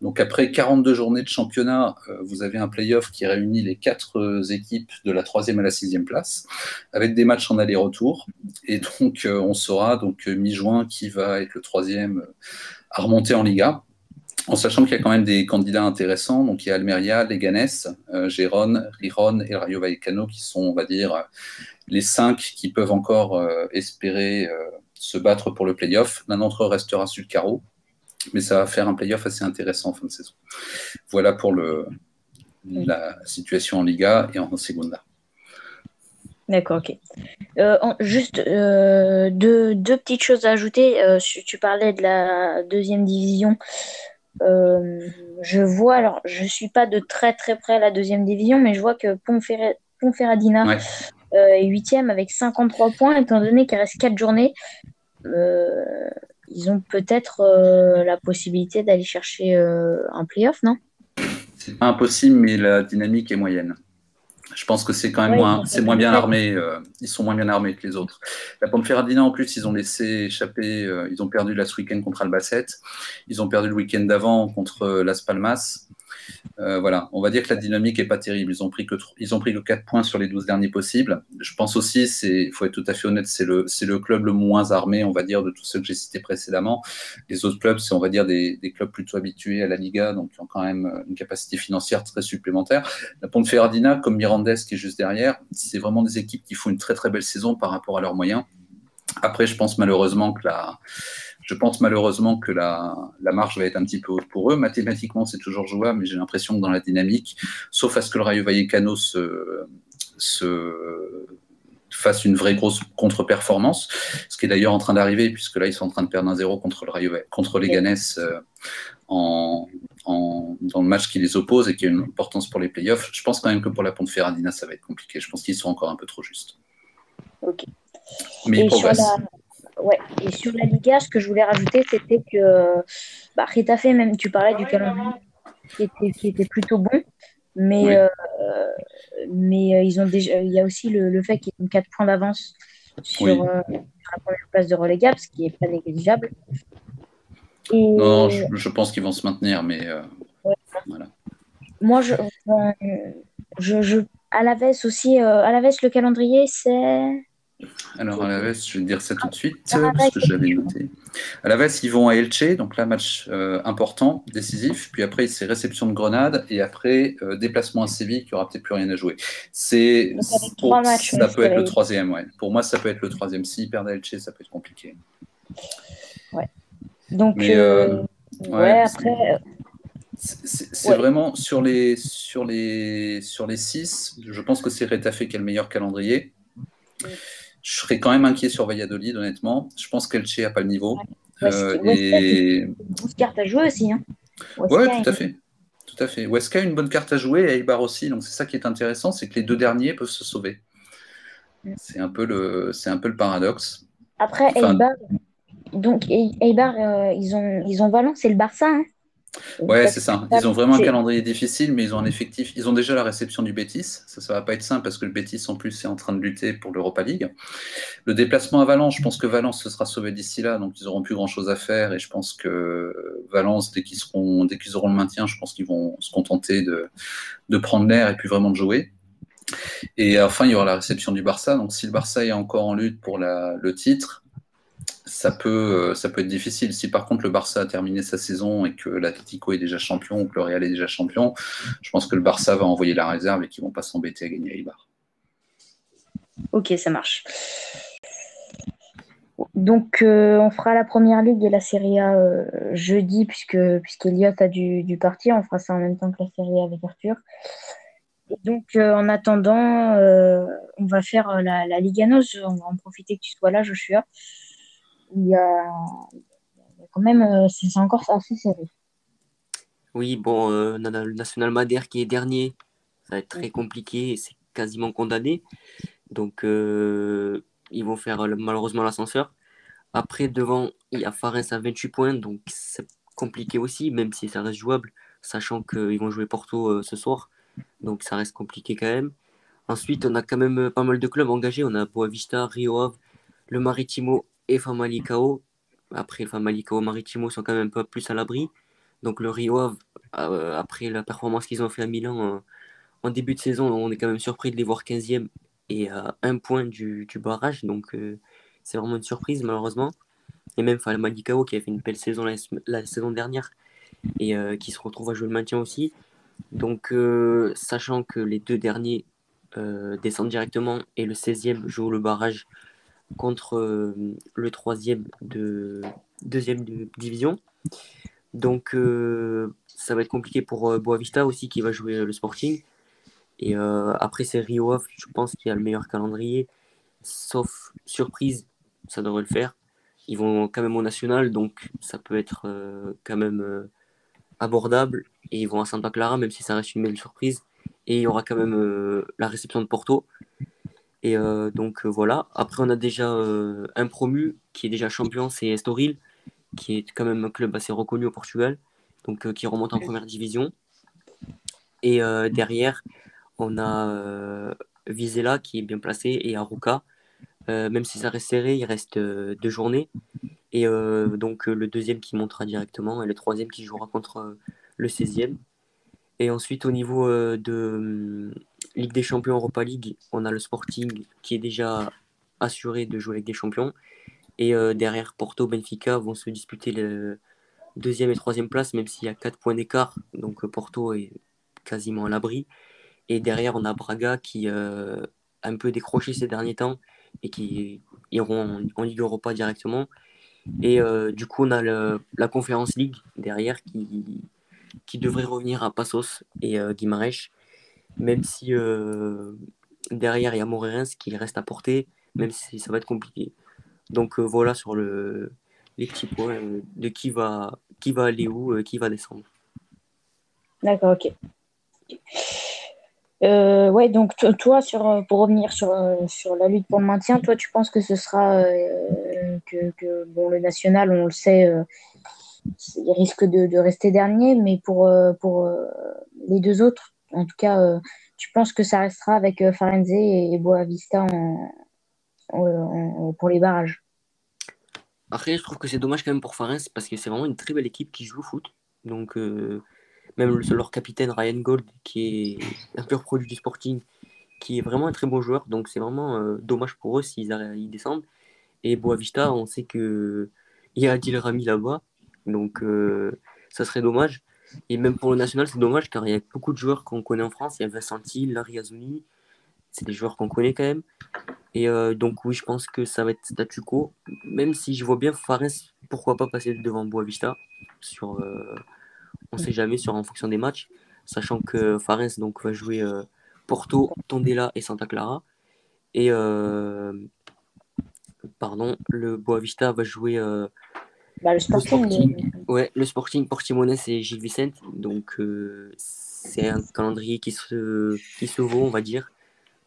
Donc, après 42 journées de championnat, euh, vous avez un playoff qui réunit les quatre euh, équipes de la troisième à la sixième place, avec des matchs en aller-retour. Et donc, euh, on saura donc mi-juin qui va être le troisième à remonter en Liga en sachant qu'il y a quand même des candidats intéressants. Donc, il y a Almeria, Leganés, euh, Gérone, Riron et Rayo Vallecano qui sont, on va dire, les cinq qui peuvent encore euh, espérer euh, se battre pour le playoff. L'un d'entre eux restera sur le carreau, mais ça va faire un playoff assez intéressant en fin de saison. Voilà pour le, la situation en Liga et en Segunda. D'accord, ok. juste deux, deux, petites choses à ajouter. tu parlais de la deuxième division. Je vois, alors je ne suis pas de très très près à la deuxième division, mais je vois que Ponferradina euh, et huitième avec 53 points, étant donné qu'il reste 4 journées. Euh, ils ont peut-être euh, la possibilité d'aller chercher un playoff, non? C'est pas impossible, mais la dynamique est moyenne. Je pense que c'est quand même moins, c'est moins bien armé. ils sont moins bien armés que les autres. La Ponferradina, en plus, ils ont laissé échapper. ils ont perdu la ce week-end contre Albacete. Ils ont perdu le week-end d'avant contre Las Palmas. Euh, voilà, on va dire que la dynamique n'est pas terrible. Ils ont pris que ils ont pris que 4 points sur les 12 derniers possibles. Je pense aussi, il faut être tout à fait honnête, c'est le, le club le moins armé, on va dire, de tous ceux que j'ai cités précédemment. Les autres clubs, c'est on va dire des, clubs plutôt habitués à la Liga, donc qui ont quand même une capacité financière très supplémentaire. La Ponteferradina, comme Mirandes qui est juste derrière, c'est vraiment des équipes qui font une très très belle saison par rapport à leurs moyens. Après, je pense malheureusement que la je pense malheureusement que la, marge va être un petit peu haute pour eux. Mathématiquement, c'est toujours jouable, mais j'ai l'impression que dans la dynamique, sauf à ce que le Rayo Vallecano se, fasse une vraie grosse contre-performance, ce qui est d'ailleurs en train d'arriver, puisque là, ils sont en train de perdre un zéro contre, le Rayo, contre les Ganes euh, en, dans le match qui les oppose et qui a une importance pour les playoffs. Je pense quand même que pour la Ponteferradina, ça va être compliqué. Je pense qu'ils sont encore un peu trop justes. Ok. Mais ils progressent. Ouais. Et sur la Liga, ce que je voulais rajouter, c'était que bah, Retafe, même tu parlais du calendrier qui était, qui était plutôt bon, mais, euh, mais euh, ils ont déjà, il y a aussi le, le fait qu'ils ont 4 points d'avance sur, euh, la première place de relégable, ce qui n'est pas négligeable. Non, je, je, pense qu'ils vont se maintenir, mais voilà. Moi, je, je, je, à la veste aussi, à la veste, le calendrier, c'est alors à la veste, je vais dire ça tout de suite, parce que j'avais noté. À la veste, ils vont à Elche, donc là, match euh, important, décisif. Puis après, c'est réception de Grenade, et après, euh, déplacement à Séville, qui aura peut-être plus rien à jouer. C'est ça peut être le troisième, ouais. Pour moi, ça peut être le troisième. S'ils perdent à Elche, ça peut être compliqué. Ouais. Donc, euh, ouais, après. C'est vraiment sur les, sur, les, sur les six, je pense que c'est Retafe qui a le meilleur calendrier. Je serais quand même inquiet sur Valladolid, honnêtement. Je pense qu'Elche n'a pas le niveau. Ouais, euh, et... une carte à jouer aussi. Hein. Oui, tout à fait. Tout à fait. A une bonne carte à jouer et Eibar aussi. Donc c'est ça qui est intéressant, c'est que les deux derniers peuvent se sauver. Mm. C'est un peu le, c'est un peu le paradoxe. Après Eibar, donc Eibar, euh, ils ont, ils ont Valence et le Barça. Hein. Ouais, c'est ça. Ils ont vraiment un calendrier difficile, mais ils ont un effectif. Ils ont déjà la réception du Bétis. Ça, ça va pas être simple parce que le Bétis, en plus, est en train de lutter pour l'Europa League. Le déplacement à Valence, je pense que Valence se sera sauvé d'ici là, donc ils auront plus grand chose à faire. Et je pense que Valence, dès qu'ils seront, dès qu'ils auront le maintien, je pense qu'ils vont se contenter de, de prendre l'air et puis vraiment de jouer. Et enfin, il y aura la réception du Barça. Donc, si le Barça est encore en lutte pour la, le titre, ça peut, ça peut être difficile. Si par contre le Barça a terminé sa saison et que l'Atlético est déjà champion ou que le Real est déjà champion, je pense que le Barça va envoyer la réserve et qu'ils vont pas s'embêter à gagner Ibar. Ok, ça marche. Donc, euh, on fera la première ligue et la Serie A euh, jeudi, puisque puisqu'Eliott a dû, partir. On fera ça en même temps que la Serie A avec Arthur. Donc, euh, en attendant, on va faire la, la Liga NOS. On va en profiter que tu sois là, Joshua. Il y a, quand même, c'est encore assez serré. Oui, bon, on a le National Madère qui est dernier. Ça va être très compliqué et c'est quasiment condamné. Donc, ils vont faire malheureusement l'ascenseur. Après, devant, il y a Fares à 28 points, donc c'est compliqué aussi, même si ça reste jouable, sachant qu'ils vont jouer Porto euh, ce soir. Donc ça reste compliqué quand même. Ensuite, on a quand même euh, pas mal de clubs engagés. On a Boavista, Rio Ave, le Maritimo et Famalicao. Après, Famalicao Maritimo sont quand même un peu plus à l'abri. Donc le Rio Ave, euh, après la performance qu'ils ont fait à Milan en début de saison, on est quand même surpris de les voir 15e et à un point du, barrage. Donc, euh, c'est vraiment une surprise, malheureusement. Et même Malikao qui a fait une belle saison la, saison dernière et euh, qui se retrouve à jouer le maintien aussi. Donc, euh, sachant que les deux derniers descendent directement et le 16e joue le barrage contre le troisième de deuxième de division. Donc, ça va être compliqué pour Boavista aussi qui va jouer le Sporting. Et euh, après, c'est Rio Off, je pense qu'il a le meilleur calendrier. Sauf surprise, ça devrait le faire. Ils vont quand même au national, donc ça peut être euh, quand même euh, abordable. Et ils vont à Santa Clara, même si ça reste une belle surprise. Et il y aura quand même la réception de Porto. Et donc voilà. Après, on a déjà un promu qui est déjà champion, c'est Estoril, qui est quand même un club assez reconnu au Portugal, donc qui remonte en première division. Et derrière, on a euh, Vizela qui est bien placé et Aruka. Euh, même si ça reste serré, il reste euh, deux journées. Et donc le deuxième qui montera directement et le troisième qui jouera contre le 16e. Et ensuite, au niveau de Ligue des Champions Europa League, on a le Sporting qui est déjà assuré de jouer avec des champions. Et derrière, Porto, Benfica vont se disputer le deuxième et troisième place, même s'il y a quatre points d'écart. Donc Porto est quasiment à l'abri. Et derrière, on a Braga qui euh, a un peu décroché ces derniers temps et qui iront en, Ligue Europa directement. Et euh, du coup, on a la Conférence League derrière qui, qui devrait revenir à Passos et euh, Guimarães, même si euh, derrière, il y a Morerens qui reste à porter, même si ça va être compliqué. Donc voilà sur le, les petits points de qui va, qui va aller où, qui va descendre. D'accord, ok. Euh, ouais, donc toi, sur, euh, pour revenir sur, euh, sur la lutte pour le maintien, toi, tu penses que ce sera que, bon, le national, on le sait, il risque de, rester dernier, mais pour, pour les deux autres, en tout cas, tu penses que ça restera avec Farenze et, Boavista pour les barrages? Après, je trouve que c'est dommage quand même pour Farenze parce que c'est vraiment une très belle équipe qui joue au foot. Donc, même leur capitaine Ryan Gold, qui est un pur produit du Sporting, qui est vraiment un très bon joueur. Donc c'est vraiment euh, dommage pour eux s'ils ils descendent. Et Boavista, on sait que il y a Adil Rami là-bas, donc euh, ça serait dommage. Et même pour le national, c'est dommage car il y a beaucoup de joueurs qu'on connaît en France. Il y a Vincent Larry Azouni, c'est des joueurs qu'on connaît quand même. Et euh, donc oui, je pense que ça va être statu quo, même si je vois bien Fares, pourquoi pas passer devant Boavista sur on ne sait jamais sur en fonction des matchs, sachant que Fares donc, va jouer euh, Porto, Tondela et Santa Clara. Et euh, pardon, le Boavista va jouer euh, bah, le, sporting, Ouais, le Sporting Portimonense et Gilles Vicente. Donc c'est un calendrier qui se, qui se vaut, on va dire.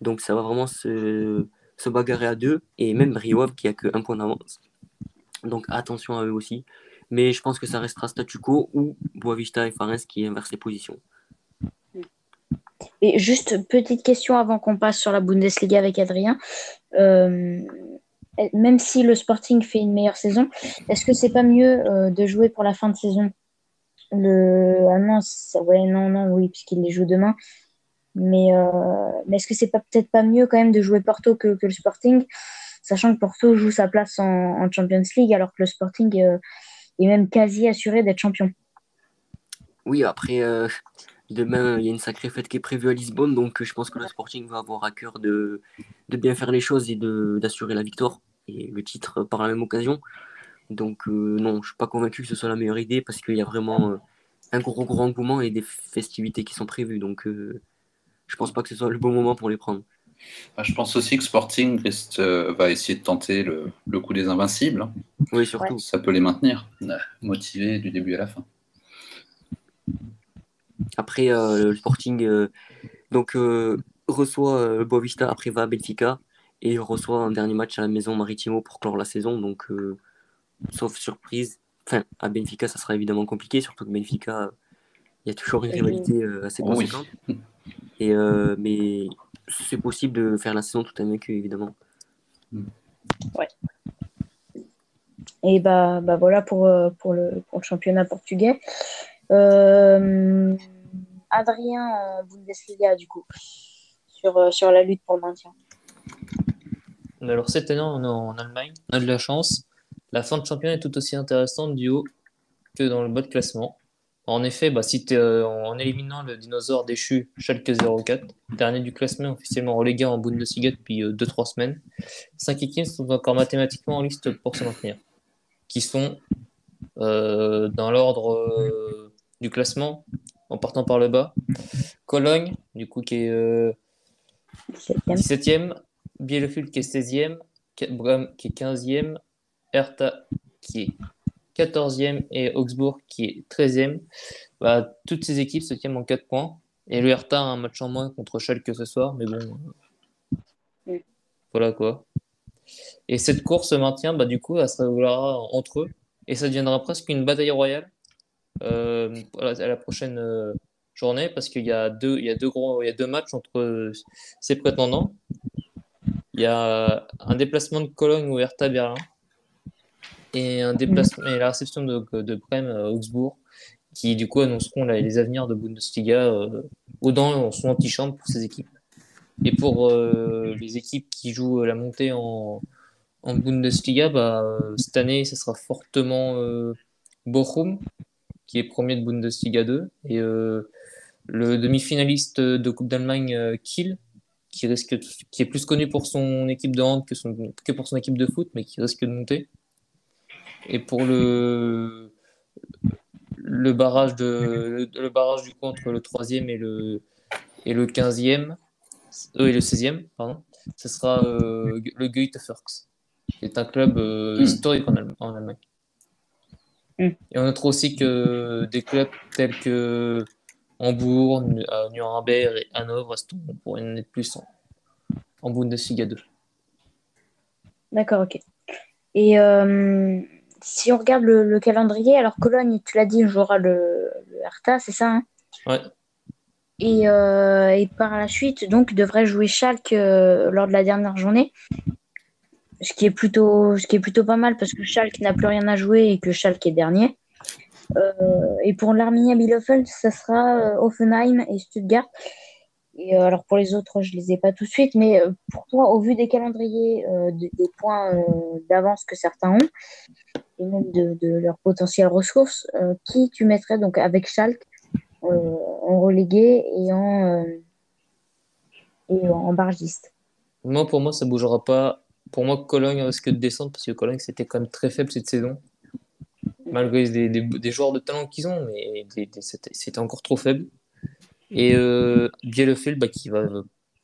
Donc ça va vraiment se, se bagarrer à deux. Et même Rio qui a que un point d'avance. Donc attention à eux aussi. Mais je pense que ça restera statu quo ou Boavista et Fares qui inversent les positions. Et juste petite question avant qu'on passe sur la Bundesliga avec Adrien. Euh, même si le Sporting fait une meilleure saison, est-ce que c'est pas mieux euh, de jouer pour la fin de saison? Le... Ah non, ouais, non, non, oui, puisqu'il les joue demain. Mais, euh, mais est-ce que c'est pas peut-être pas mieux quand même de jouer Porto que, que le Sporting sachant que Porto joue sa place en, Champions League alors que le Sporting est même quasi assuré d'être champion? Oui, après, demain, il y a une sacrée fête qui est prévue à Lisbonne, donc je pense que le Sporting va avoir à cœur de, de bien faire les choses et d'assurer la victoire et le titre par la même occasion. Donc non, je ne suis pas convaincu que ce soit la meilleure idée parce qu'il y a vraiment un gros gros engouement et des festivités qui sont prévues. Donc, euh, je pense pas que ce soit le bon moment pour les prendre. Bah, je pense aussi que Sporting reste, euh, va essayer de tenter le, coup des invincibles. Hein. Oui, surtout. Ça peut les maintenir, motivés du début à la fin. Après, euh, le Sporting donc, reçoit Boavista, après va à Benfica, et reçoit un dernier match à la maison Maritimo pour clore la saison. Donc, sauf surprise, Enfin, à Benfica, ça sera évidemment compliqué, surtout que Benfica, il y a toujours une rivalité euh, assez conséquente. Et, euh, mais c'est possible de faire la saison tout vaincu, évidemment. Ouais. Et bah, bah voilà pour, euh, pour, le, pour le championnat portugais. Adrien Bundesliga, du coup, sur, sur la lutte pour le maintien. Alors cette année, on est en Allemagne, on a de la chance. La fin de championnat est tout aussi intéressante du haut que dans le bas de classement. En effet, bah, si euh, en éliminant le dinosaure déchu Schalke 04, dernier du classement officiellement relégué en Bundesliga depuis 2-3 euh, semaines, 5 équipes sont encore mathématiquement en liste pour se maintenir, qui sont euh, dans l'ordre du classement, en partant par le bas. Cologne, du coup, qui est 17e, Bielefeld qui est 16e, Brême qui est 15e, Hertha qui est 14e et Augsbourg qui est 13e, bah, toutes ces équipes se tiennent en 4 points. Et le Hertha a un match en moins contre Schalke ce soir, mais bon. Voilà quoi. Et cette course se maintient, bah, du coup, elle se réglera entre eux. Et ça deviendra presque une bataille royale euh, à la prochaine euh, journée, parce qu'il y, a deux, il y, a deux gros, il y a deux matchs entre ces prétendants. Il y a un déplacement de Cologne au Hertha Berlin et un déplacement et la réception de, de Brême à euh, Augsbourg, qui du coup annonceront les avenirs de Bundesliga euh, au dans son antichambre pour ces équipes. Et pour euh, les équipes qui jouent la montée en, en Bundesliga, bah, cette année, ce sera fortement Bochum, qui est premier de Bundesliga 2, et le demi-finaliste de Coupe d'Allemagne, Kiel, qui, risque qui est plus connu pour son équipe de hand que, son, que pour son équipe de foot, mais qui risque de monter. Et pour le, le, barrage, de, le, barrage du coup entre le 3e et le, et le 15e, euh, et le 16e, pardon, ce sera euh, le Goethe Furks, qui est un club euh, hmm. historique en, Allemagne. Et on notera aussi que des clubs tels que Hambourg, Nuremberg et Hanovre pour une année de plus en, en Bundesliga 2. D'accord, ok. Et euh, si on regarde le, calendrier, alors Cologne, tu l'as dit, jouera le, le Hertha, c'est ça hein? Ouais. Et, euh, et, par la suite, donc, devrait jouer Schalke euh, lors de la dernière journée. Ce qui, est plutôt, ce qui est plutôt pas mal parce que Schalke n'a plus rien à jouer et que Schalke est dernier. Euh, et pour l'Arminia Bielefeld, ça sera Offenheim et Stuttgart. Et alors pour les autres, je les ai pas tout de suite, mais pour toi, au vu des calendriers, des points d'avance que certains ont, et même de, de leurs potentielles ressources, euh, qui tu mettrais donc avec Schalke euh, en relégué et en, euh, et en bargiste Moi, pour moi, ça bougera pas. Pour moi, Cologne risque de descendre parce que Cologne, c'était quand même très faible cette saison. Malgré des, joueurs de talent qu'ils ont, mais c'était encore trop faible. Et euh, Bielefeld, bah, qui va,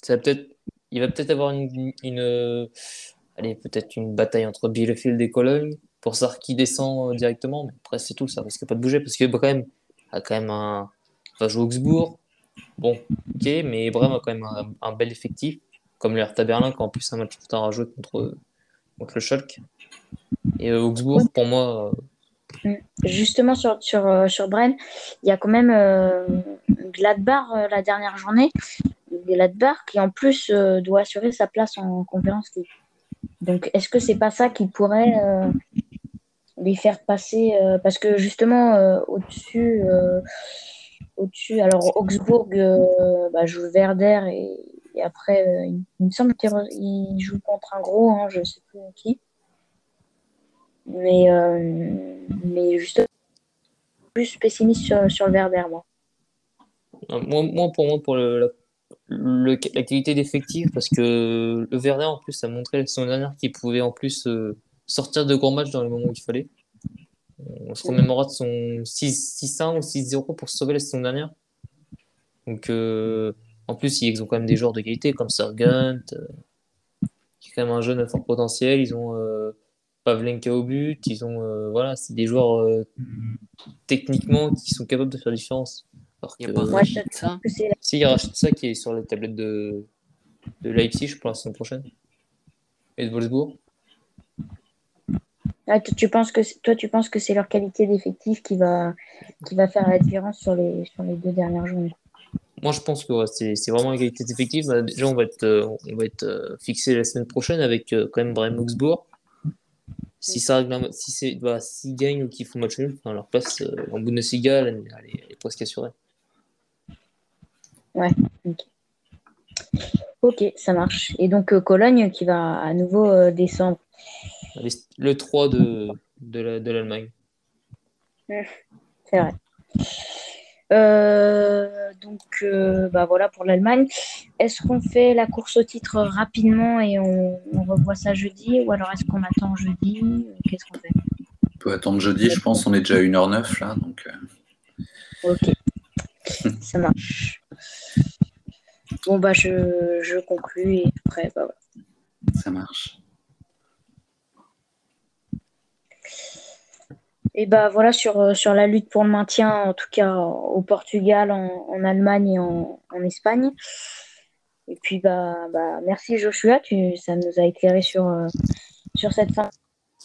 ça peut-être, il va peut-être avoir une, une allez, peut-être une bataille entre Bielefeld et Cologne pour savoir qui descend euh, directement. Mais après, c'est tout, ça risque pas de bouger parce que Brême a quand même un. va jouer Augsbourg. Bon, ok, mais Brême a quand même un, bel effectif, comme le Hertha Berlin, qui a en plus un match retard à jouer contre, contre le Schalke. Et euh, Augsbourg, pour moi. Euh, mm. Justement, sur, sur, sur Brême, il y a quand même Gladbach la dernière journée. Gladbach qui en plus doit assurer sa place en conférence Donc, est-ce que c'est pas ça qui pourrait les faire passer euh, parce que justement euh, au-dessus euh, au-dessus alors Augsbourg bah, joue Werder et, Et après, euh, il, me semble qu'il joue contre un gros, hein, je sais plus qui. Mais, euh, mais juste plus pessimiste sur, sur le Werder, moi. Moi, moi, pour moi, pour le, la, d'effectif, parce que le Werder, en plus, a montré la saison dernière qu'il pouvait en plus euh, sortir de grands matchs dans les moments où il fallait. On se remémorera de son 6 6-1 ou 6-0 pour sauver la saison dernière. Donc, en plus, ils ont quand même des joueurs de qualité comme Sargent, euh, qui est quand même un jeune à fort potentiel. Ils ont euh, Pavlenka au but. Ils ont, euh, voilà, c'est des joueurs euh, techniquement qui sont capables de faire la différence. Alors Il y a que- pas c'est la- si, il rachète ça qui est sur la tablette de, de Leipzig pour la saison prochaine. Et de Wolfsburg. Ah, tu, tu penses que c'est- toi, tu penses que c'est leur qualité d'effectif qui va, qui va faire la différence sur les, sur les deux dernières journées? Moi, je pense que ouais, c'est vraiment égalité d'effectifs. Bah, déjà, on va être, euh, on va être euh, fixé la semaine prochaine avec euh, quand même Brême Augsbourg. Si ça règle si c'est, bah, s'ils gagnent ou qu'ils font match nul, enfin, leur place en Bundesliga, elle, elle est, elle est presque assurée. Ok, ça marche. Et donc Cologne qui va à nouveau descendre. Le 3 de, de la- de l'Allemagne. C'est vrai. Euh, donc euh, bah voilà pour l'Allemagne. Est-ce qu'on fait la course au titre rapidement et on, on revoit ça jeudi ou alors est-ce qu'on attend jeudi? Qu'est-ce qu'on fait? On peut attendre jeudi, je pense. On est déjà à 1h09 là. Donc, euh, Ok, (laughs) ça marche. Bon bah je, je conclus et après bah, voilà. ça marche. Et bah voilà sur, euh, sur la lutte pour le maintien, en tout cas au Portugal, en, en Allemagne et en, en Espagne. Et puis bah, bah merci Joshua, tu, ça nous a éclairé sur, euh, sur cette fin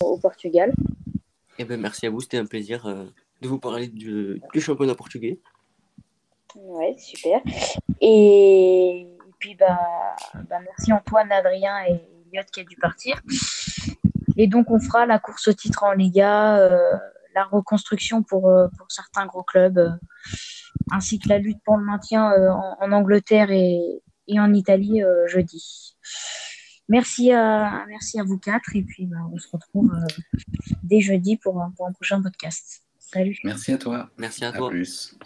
au Portugal. Eh ben, merci à vous, c'était un plaisir euh, de vous parler du, du championnat portugais. Ouais, super. Et, puis bah, bah merci Antoine, Adrien et Elliot qui a dû partir. Et donc on fera la course au titre en Liga, euh, la reconstruction pour, euh, pour certains gros clubs, euh, ainsi que la lutte pour le maintien euh, en, en Angleterre et, et en Italie euh, jeudi. Merci à, merci à vous quatre et puis bah, on se retrouve euh, dès jeudi pour un, pour un prochain podcast. Salut. Merci à toi. Merci à À toi. plus.